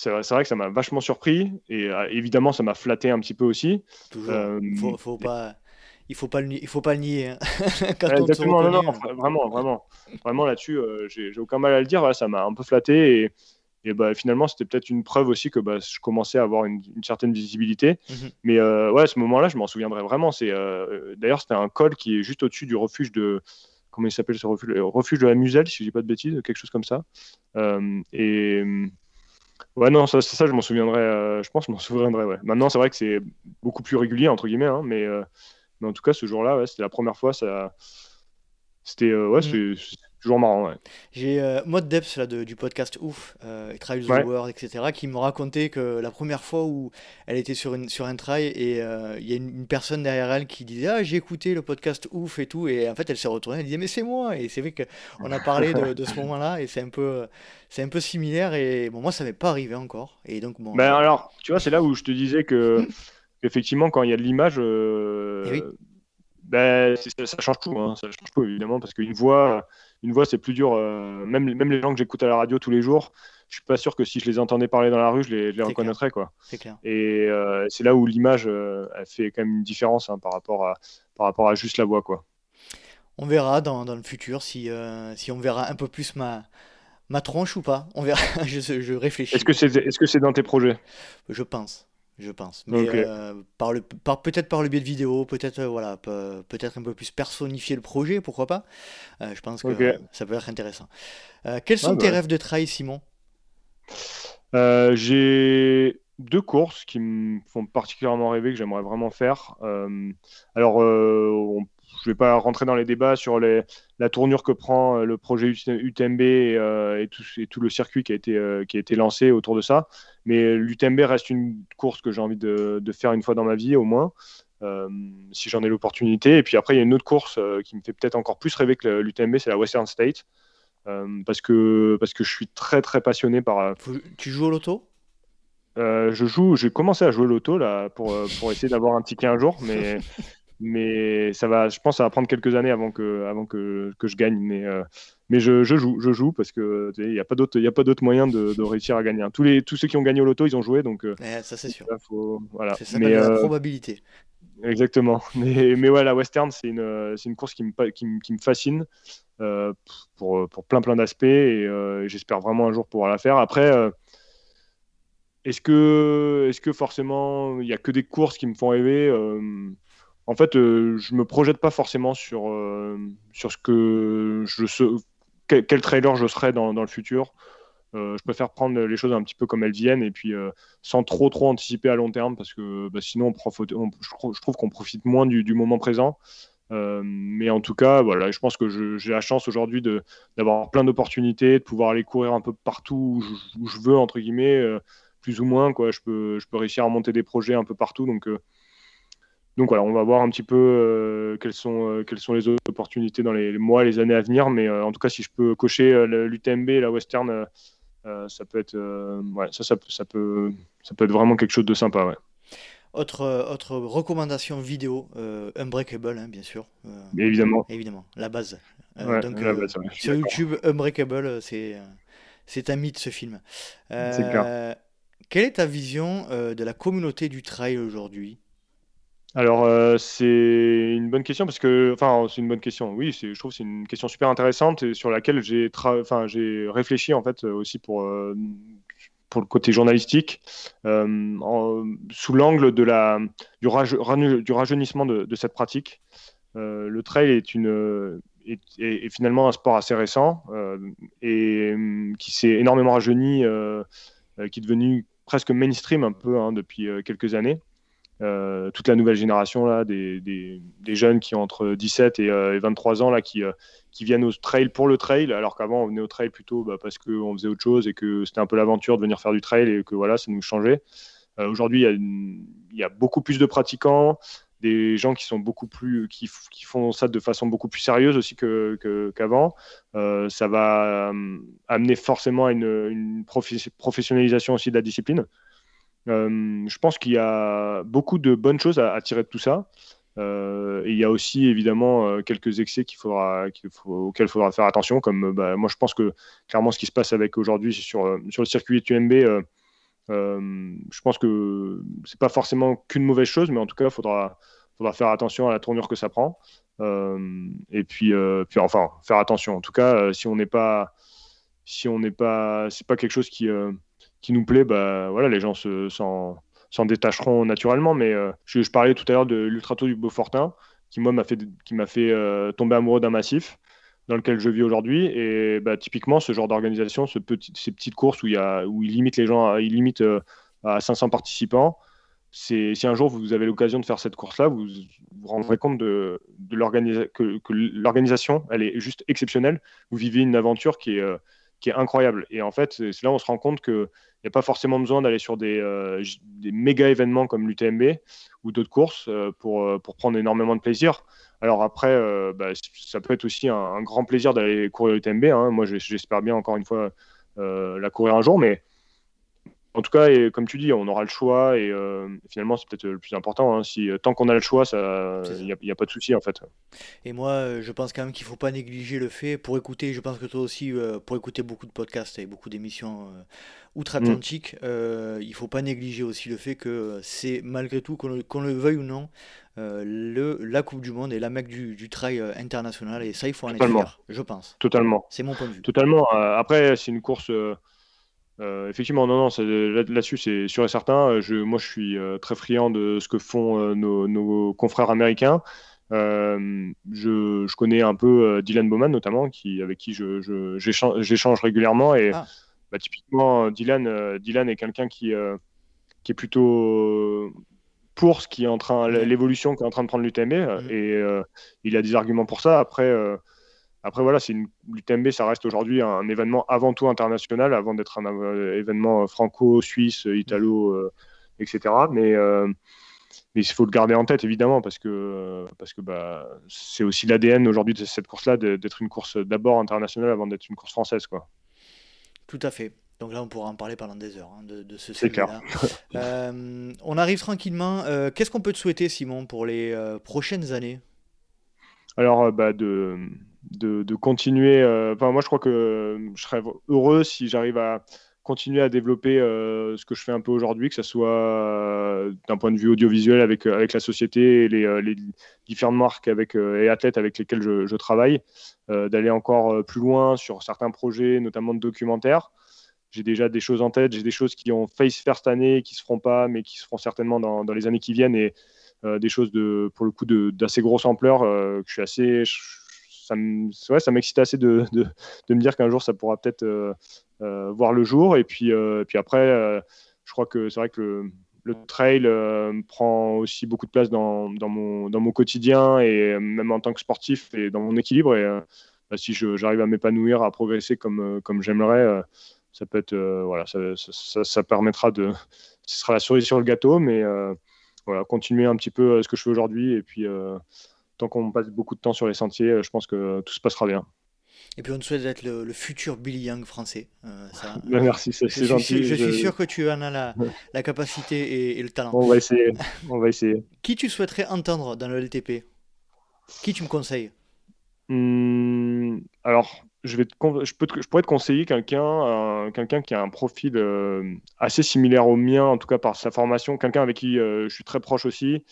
Speaker 1: c'est vrai, que ça m'a vachement surpris et euh, évidemment ça m'a flatté un petit peu aussi.
Speaker 2: Toujours. Euh, faut, faut pas, il faut pas le, il faut pas le nier. Hein.
Speaker 1: Exactement, non, non, hein. vraiment, vraiment, vraiment là-dessus, euh, j'ai aucun mal à le dire. ça m'a un peu flatté et, et bah, finalement c'était peut-être une preuve aussi que bah, je commençais à avoir une, certaine visibilité. Mhm. Mais ouais, à ce moment-là, je m'en souviendrai vraiment. C'est d'ailleurs c'était un col qui est juste au-dessus du refuge de comment il s'appelle ce refuge, refuge de la Muselle, si je dis pas de bêtises, quelque chose comme ça. et Ouais, non, ça, ça je m'en souviendrai. Euh, je pense, je m'en souviendrai. Ouais. Maintenant, c'est vrai que c'est beaucoup plus régulier entre guillemets, hein, mais, euh, mais en tout cas, ce jour-là, ouais, c'était la première fois. Ça, c'était euh, ouais, mm. Toujours marrant,
Speaker 2: J'ai euh, Maud Depps là, du podcast Ouf, euh, Trials the World, etc., qui me racontait que la première fois où elle était sur, une, sur un trail et euh, il y a une, personne derrière elle qui disait Ah, j'ai écouté le podcast Ouf et tout. Et en fait, elle s'est retournée, elle disait Mais c'est moi Et c'est vrai qu'on a parlé de, de ce moment-là et c'est un, peu, c'est un peu similaire. Et bon, moi, ça m'est pas arrivé encore. Et donc, bon,
Speaker 1: ben, alors, tu vois, c'est là où je te disais que, effectivement, quand il y a de l'image. Eh ben, ça, change tout, hein, ça change tout évidemment, parce qu'une voix, une voix c'est plus dur. même, même les gens que j'écoute à la radio tous les jours, je suis pas sûr que si je les entendais parler dans la rue, je les, reconnaîtrais. Quoi.
Speaker 2: Clair.
Speaker 1: Et c'est là où l'image elle fait quand même une différence hein, par, rapport à, par rapport à juste la voix. Quoi.
Speaker 2: On verra dans, dans le futur si, si on verra un peu plus ma, ma tronche ou pas. On verra, je, je réfléchis.
Speaker 1: Est-ce que c'est est -ce c'est dans tes projets?
Speaker 2: Je pense je pense. Mais euh, par le, par, peut-être par le biais de vidéos, peut-être euh, voilà, peut-être un peu plus personnifier le projet, pourquoi pas. Euh, je pense que ça peut être intéressant. quels sont tes bah rêves de trail, Simon?
Speaker 1: J'ai deux courses qui me font particulièrement rêver, que j'aimerais vraiment faire. alors, on je ne vais pas rentrer dans les débats sur la tournure que prend euh, le projet UTMB euh, et, tout, le circuit qui a, été, euh, qui a été lancé autour de ça. Mais l'UTMB reste une course que j'ai envie de, faire une fois dans ma vie au moins, si j'en ai l'opportunité. Et puis après, il y a une autre course qui me fait peut-être encore plus rêver que l'UTMB, c'est la Western State. parce, que, parce que je suis très très passionné par.
Speaker 2: Tu joues au loto?
Speaker 1: Je joue, j'ai commencé à jouer au loto là pour, pour essayer d'avoir un ticket un jour, mais mais ça va, je pense, que ça va prendre quelques années avant que, avant que, que je gagne. Mais, euh, mais je, je, joue, je joue parce que il n'y a pas d'autre, il a pas d'autre moyen de, de, réussir à gagner. Tous les, tous ceux qui ont gagné au loto, ils ont joué, donc.
Speaker 2: Euh, ça c'est sûr.
Speaker 1: voilà.
Speaker 2: C'est ça mais, la euh, probabilité.
Speaker 1: Exactement. Mais, mais ouais, la western, c'est une, c'est une course qui me, qui, qui me fascine pour, pour plein plein d'aspects et j'espère vraiment un jour pouvoir la faire. Après. est-ce que, est-ce que forcément il n'y a que des courses qui me font rêver en fait, euh, je me projette pas forcément sur, euh, sur ce que je quel, trailer je serai dans, le futur. Euh, je préfère prendre les choses un petit peu comme elles viennent et puis sans trop trop anticiper à long terme parce que bah, sinon je, trouve qu'on profite moins du, moment présent. mais en tout cas, voilà, je pense que j'ai la chance aujourd'hui d'avoir plein d'opportunités, de pouvoir aller courir un peu partout où je, veux, entre guillemets, plus ou moins. Quoi. Je, peux, je peux réussir à monter des projets un peu partout. Donc, donc voilà, on va voir un petit peu euh, quelles, sont, euh, quelles sont les autres opportunités dans les, mois et les années à venir. Mais euh, en tout cas, si je peux cocher l'UTMB et la Western, ça peut être ça, ça, peut, ça peut être vraiment quelque chose de sympa. Ouais.
Speaker 2: Autre, autre recommandation vidéo, Unbreakable, hein, bien sûr.
Speaker 1: évidemment.
Speaker 2: Évidemment, la base. sur YouTube, Unbreakable, c'est c'est un mythe ce film. Quelle est ta vision de la communauté du trail aujourd'hui?
Speaker 1: Alors, euh, c'est une bonne question parce que, enfin, c'est une bonne question. Oui, je trouve que c'est une question super intéressante et sur laquelle j'ai, enfin, j'ai réfléchi en fait aussi pour euh, pour le côté journalistique, euh, sous l'angle de la du, du rajeunissement de, cette pratique. le trail est une est, finalement un sport assez récent et qui s'est énormément rajeuni, qui est devenu presque mainstream un peu hein, depuis quelques années. Euh, toute la nouvelle génération là, des, jeunes qui ont entre 17 et, 23 euh, ans là, qui, euh, qui viennent au trail pour le trail, alors qu'avant on venait au trail plutôt bah, parce qu'on faisait autre chose et que c'était un peu l'aventure de venir faire du trail et que voilà, ça nous changeait. Aujourd'hui, il y, a beaucoup plus de pratiquants, des gens qui sont beaucoup plus qui, font ça de façon beaucoup plus sérieuse aussi qu'avant. Que, ça va amener forcément à une professionnalisation aussi de la discipline. Euh, je pense qu'il y a beaucoup de bonnes choses à, tirer de tout ça. Euh, et il y a aussi évidemment euh, quelques excès auxquels il faudra faire attention. Comme bah, moi, je pense que clairement, ce qui se passe avec aujourd'hui sur, le circuit UMB, je pense que c'est pas forcément qu'une mauvaise chose, mais en tout cas, il faudra, faudra faire attention à la tournure que ça prend. et puis, puis, enfin, faire attention. En tout cas, si on n'est pas, si on n'est pas, c'est pas quelque chose qui qui nous plaît, bah, voilà, les gens s'en détacheront naturellement. Mais euh, je, parlais tout à l'heure de l'Ultrato du Beaufortin, qui moi m'a fait, qui fait euh, tomber amoureux d'un massif dans lequel je vis aujourd'hui. Et bah, typiquement, ce genre d'organisation, ces petites courses où, il y a, où il limite les gens, il limite euh, à 500 participants. Si un jour vous avez l'occasion de faire cette course-là, vous vous rendrez compte de, que l'organisation, elle est juste exceptionnelle. Vous vivez une aventure qui est, qui est incroyable. Et en fait, c'est là où on se rend compte que il n'y a pas forcément besoin d'aller sur des, euh, méga événements comme l'UTMB ou d'autres courses euh, pour, euh, pour prendre énormément de plaisir. Alors après, bah, ça peut être aussi un, grand plaisir d'aller courir l'UTMB. Hein. Moi, j'espère bien encore une fois la courir un jour, mais en tout cas, et, comme tu dis, on aura le choix et euh, finalement, c'est peut-être le plus important. Hein. si, tant qu'on a le choix, il n'y a, pas de souci en fait.
Speaker 2: Et moi, je pense quand même qu'il ne faut pas négliger le fait, pour écouter, je pense que toi aussi, pour écouter beaucoup de podcasts et beaucoup d'émissions outre-Atlantique, mm. il ne faut pas négliger aussi le fait que c'est malgré tout, qu'on le, veuille ou non, le, la Coupe du Monde et la mec du, trail international. Et ça, il faut en être fier, je pense.
Speaker 1: Totalement.
Speaker 2: C'est mon point de vue.
Speaker 1: Totalement. après, c'est une course euh, effectivement, non, non, là-dessus, c'est sûr et certain. Euh, je, moi, je suis euh, très friand de ce que font nos, confrères américains. je, je, connais un peu Dylan Bowman, notamment, qui, avec qui j'échange régulièrement. Et ah. bah, typiquement, Dylan, Dylan est quelqu'un qui, qui est plutôt pour ce qui est en train, l'évolution qui est en train de prendre l'UTMB. Mm. Et il a des arguments pour ça. Après, après, voilà, c'est l'UTMB, ça reste aujourd'hui un, événement avant tout international, avant d'être un euh, événement franco-suisse, italo, euh, etc. Mais, euh, mais il faut le garder en tête, évidemment, parce que, parce que bah, c'est aussi l'ADN aujourd'hui de cette course-là, d'être une course d'abord internationale avant d'être une course française. Quoi.
Speaker 2: Tout à fait. Donc là, on pourra en parler pendant des heures hein, de, ce
Speaker 1: clair.
Speaker 2: on arrive tranquillement. Qu'est-ce qu'on peut te souhaiter, Simon, pour les prochaines années?
Speaker 1: Alors, bah, de de, continuer. Euh, enfin, moi, je crois que je serais heureux si j'arrive à continuer à développer euh, ce que je fais un peu aujourd'hui, que ce soit euh, d'un point de vue audiovisuel avec, avec la société et les, différentes marques avec, et athlètes avec lesquels je, travaille, d'aller encore plus loin sur certains projets, notamment de documentaires. J'ai déjà des choses en tête, j'ai des choses qui ont failli se faire cette année, qui ne se feront pas, mais qui se feront certainement dans, dans les années qui viennent, et des choses de, pour le coup d'assez grosse ampleur, que je suis assez ça m'excite assez de, de, me dire qu'un jour ça pourra peut-être euh, euh, voir le jour. Et puis, euh, puis après, je crois que c'est vrai que le, trail prend aussi beaucoup de place dans, dans, mon, dans mon quotidien et même en tant que sportif et dans mon équilibre. Et bah, si j'arrive à m'épanouir, à progresser comme, comme j'aimerais, ça peut être voilà, ça, ça, permettra de. Ce sera la cerise sur le gâteau, mais voilà, continuer un petit peu ce que je fais aujourd'hui et puis tant qu'on passe beaucoup de temps sur les sentiers, euh, je pense que tout se passera bien.
Speaker 2: Et puis on te souhaite d'être le, futur Billy Young français.
Speaker 1: Euh, ça, ben, merci, c'est gentil.
Speaker 2: je, suis sûr que tu en as la, la capacité et, le talent.
Speaker 1: On va essayer. On va essayer.
Speaker 2: Qui tu souhaiterais entendre dans le LTP Qui tu me conseilles?
Speaker 1: Hmm, Alors, je, vais je, peux je pourrais te conseiller quelqu'un quelqu'un qui a un profil euh, assez similaire au mien, en tout cas par sa formation, quelqu'un avec qui je suis très proche aussi,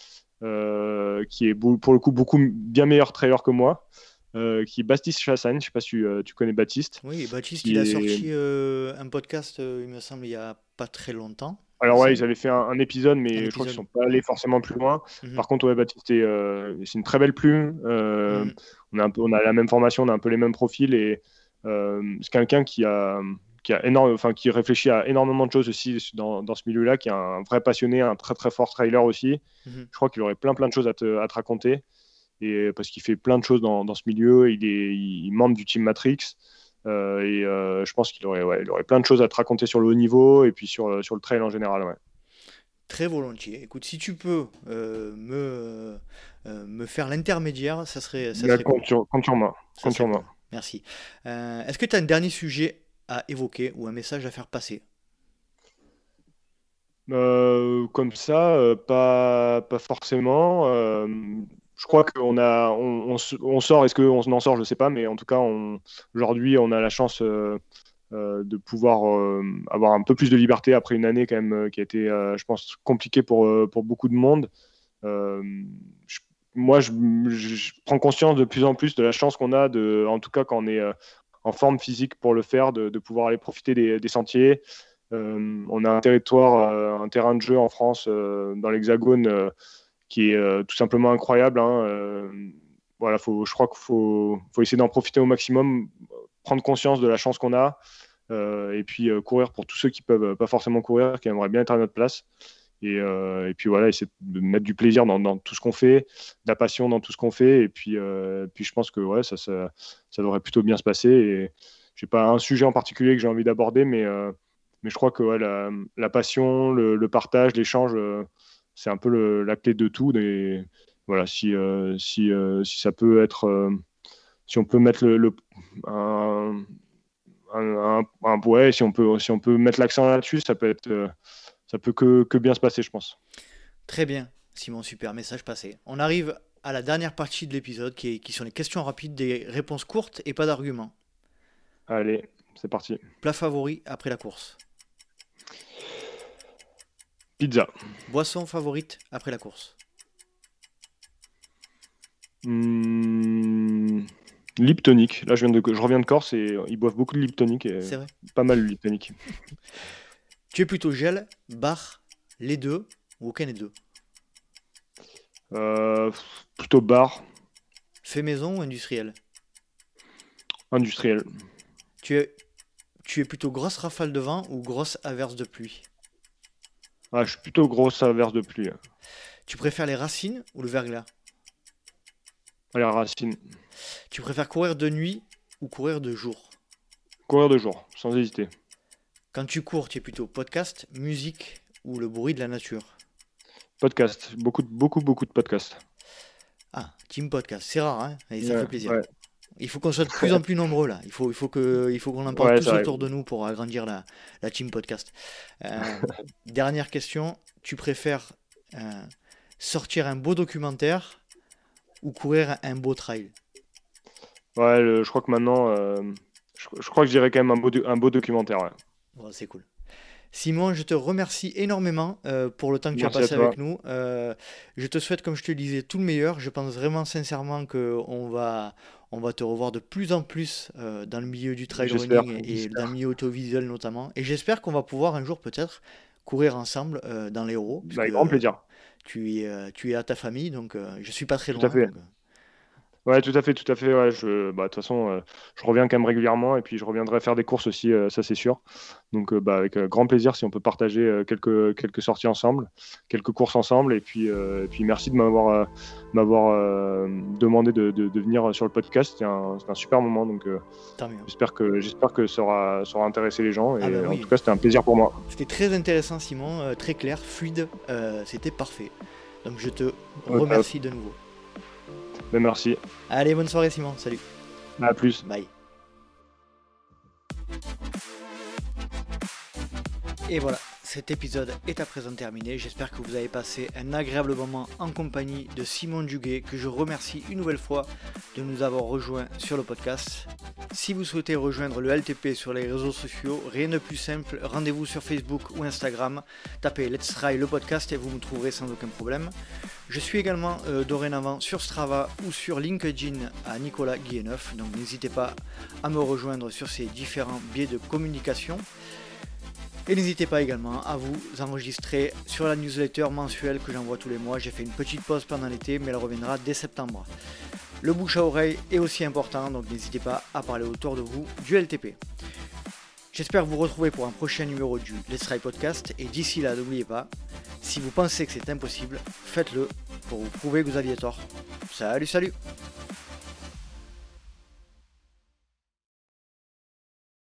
Speaker 1: euh, qui est pour le coup beaucoup bien meilleur trailer que moi. Euh, qui est Baptiste Chassagne. Je ne sais pas si euh, tu, connais Baptiste.
Speaker 2: Oui, Baptiste, il a sorti un podcast, il me semble, il n'y a pas très longtemps.
Speaker 1: Alors ouais, ils avaient fait un, épisode, mais je crois qu'ils ne sont pas allés forcément plus loin. Mhm. Par contre, ouais, Baptiste, c'est une très belle plume. Mhm. on, a un peu, on a la même formation, on a un peu les mêmes profils et c'est quelqu'un qui a qui, a énorme, enfin, qui réfléchit à énormément de choses aussi dans, dans ce milieu-là, qui est un vrai passionné, un très très fort trailer aussi. Mhm. Je crois qu'il aurait plein plein de choses à te, à te raconter, et, parce qu'il fait plein de choses dans, dans ce milieu. Il est, il membre du team Matrix. Euh, et euh, je pense qu'il aurait, ouais, il aurait plein de choses à te raconter sur le haut niveau et puis sur, sur le trail en général. Ouais.
Speaker 2: Très volontiers. Écoute, si tu peux euh, me, me faire l'intermédiaire, ça serait. Ça serait
Speaker 1: compte, sur, moi. sur moi.
Speaker 2: Merci. Est-ce que tu as un dernier sujet à évoquer ou un message à faire passer
Speaker 1: euh, Comme ça, euh, pas, pas forcément. Euh, je crois qu'on a, on, sort, est-ce qu'on en sort, je ne sais pas, mais en tout cas, aujourd'hui, on a la chance de pouvoir avoir un peu plus de liberté après une année quand même qui a été, je pense, compliquée pour, pour beaucoup de monde. moi, je, je, prends conscience de plus en plus de la chance qu'on a, de, en tout cas quand on est en forme physique pour le faire, de, pouvoir aller profiter des, sentiers. Euh, on a un territoire, euh, un terrain de jeu en France, euh, dans l'Hexagone, qui est tout simplement incroyable. Hein. voilà, je crois qu'il faut, faut, essayer d'en profiter au maximum, prendre conscience de la chance qu'on a, et puis courir pour tous ceux qui peuvent pas forcément courir, qui aimeraient bien être à notre place. Euh, et, puis voilà, essayer de mettre du plaisir dans, tout ce qu'on fait, de la passion dans tout ce qu'on fait. Et puis, euh, puis je pense que ouais, ça, ça, ça, devrait plutôt bien se passer. Et j'ai pas un sujet en particulier que j'ai envie d'aborder, mais, euh, mais je crois que la, la, passion, le, partage, l'échange, c'est un peu la clé de tout. Et voilà, si, si, si ça peut être, si on peut mettre le, un, un, un, si on peut, si on peut mettre l'accent là-dessus, ça peut être, ça peut que, que bien se passer, je pense.
Speaker 2: Très bien, Simon, super message passé. On arrive à la dernière partie de l'épisode qui, qui sont les questions rapides, des réponses courtes et pas d'arguments.
Speaker 1: Allez, c'est parti.
Speaker 2: Plat favori après la course
Speaker 1: Pizza.
Speaker 2: Boisson favorite après la course
Speaker 1: mmh... Liptonique. Là, je, viens de, je reviens de Corse et ils boivent beaucoup de Liptonique. C'est vrai. Pas mal de Liptonique.
Speaker 2: tu es plutôt gel, bar, les deux ou aucun des deux
Speaker 1: euh, Plutôt bar.
Speaker 2: Fait maison ou industriel
Speaker 1: Industriel.
Speaker 2: Tu es, tu es plutôt grosse rafale de vent ou grosse averse de pluie
Speaker 1: ah, Je suis plutôt grosse averse de pluie.
Speaker 2: Tu préfères les racines ou le verglas
Speaker 1: Les racines.
Speaker 2: Tu préfères courir de nuit ou courir de jour
Speaker 1: Courir de jour, sans hésiter.
Speaker 2: Quand tu cours, tu es plutôt podcast, musique ou le bruit de la nature
Speaker 1: Podcast, beaucoup, beaucoup, beaucoup de podcasts.
Speaker 2: Ah, team podcast, c'est rare, hein Et ça fait plaisir. Il faut qu'on soit de plus en plus nombreux là. Il faut, il faut que, il faut qu'on en parle tous autour de nous pour agrandir la, la team podcast. Euh, dernière question. Tu préfères euh, sortir un beau documentaire ou courir un beau trail?
Speaker 1: Ouais, je crois que maintenant, euh, je, crois que je dirais quand même un beau, un beau documentaire.
Speaker 2: C'est cool. Simon, je te remercie énormément euh, pour le temps que tu as passé avec nous. Euh, je te souhaite, comme je te le disais, tout le meilleur. Je pense vraiment sincèrement qu'on va, on va te revoir de plus en plus euh, dans le milieu du trail running et, dans le milieu autovisuel notamment. Et j'espère qu'on va pouvoir un jour peut-être courir ensemble dans les héros.
Speaker 1: Avec grand plaisir.
Speaker 2: Tu es, tu es à ta famille, donc je suis pas très loin.
Speaker 1: Ouais, tout à fait, tout à fait. Ouais, je, bah, de toute façon, euh, je reviens quand même régulièrement et puis je reviendrai faire des courses aussi, euh, ça c'est sûr. Donc, euh, bah, avec grand plaisir si on peut partager quelques, quelques sorties ensemble, quelques courses ensemble. Et puis, et puis merci de m'avoir m'avoir demandé de, de, venir sur le podcast. C'était un, un, super moment. Donc, j'espère que, j'espère que ça aura, ça aura intéressé les gens. Et ah bah en tout cas, c'était un plaisir pour moi.
Speaker 2: C'était très intéressant, Simon, très clair, fluide. c'était parfait. Donc, je te remercie de nouveau.
Speaker 1: Ben, merci.
Speaker 2: Allez, bonne soirée Simon, salut.
Speaker 1: À plus.
Speaker 2: Bye. Et voilà, cet épisode est à présent terminé. J'espère que vous avez passé un agréable moment en compagnie de Simon Duguet, que je remercie une nouvelle fois de nous avoir rejoints sur le podcast. Si vous souhaitez rejoindre le LTP sur les réseaux sociaux, rien de plus simple, rendez-vous sur Facebook ou Instagram, tapez Let's Try le podcast et vous me trouverez sans aucun problème. Je suis également euh, dorénavant sur Strava ou sur LinkedIn à Nicolas Guilleneuf, donc n'hésitez pas à me rejoindre sur ces différents biais de communication. Et n'hésitez pas également à vous enregistrer sur la newsletter mensuelle que j'envoie tous les mois. J'ai fait une petite pause pendant l'été, mais elle reviendra dès septembre. Le bouche à oreille est aussi important, donc n'hésitez pas à parler autour de vous du LTP. J'espère vous retrouver pour un prochain numéro du Let's Try Podcast, et d'ici là, n'oubliez pas, si vous pensez que c'est impossible, faites-le pour vous prouver que vous aviez tort. Salut, salut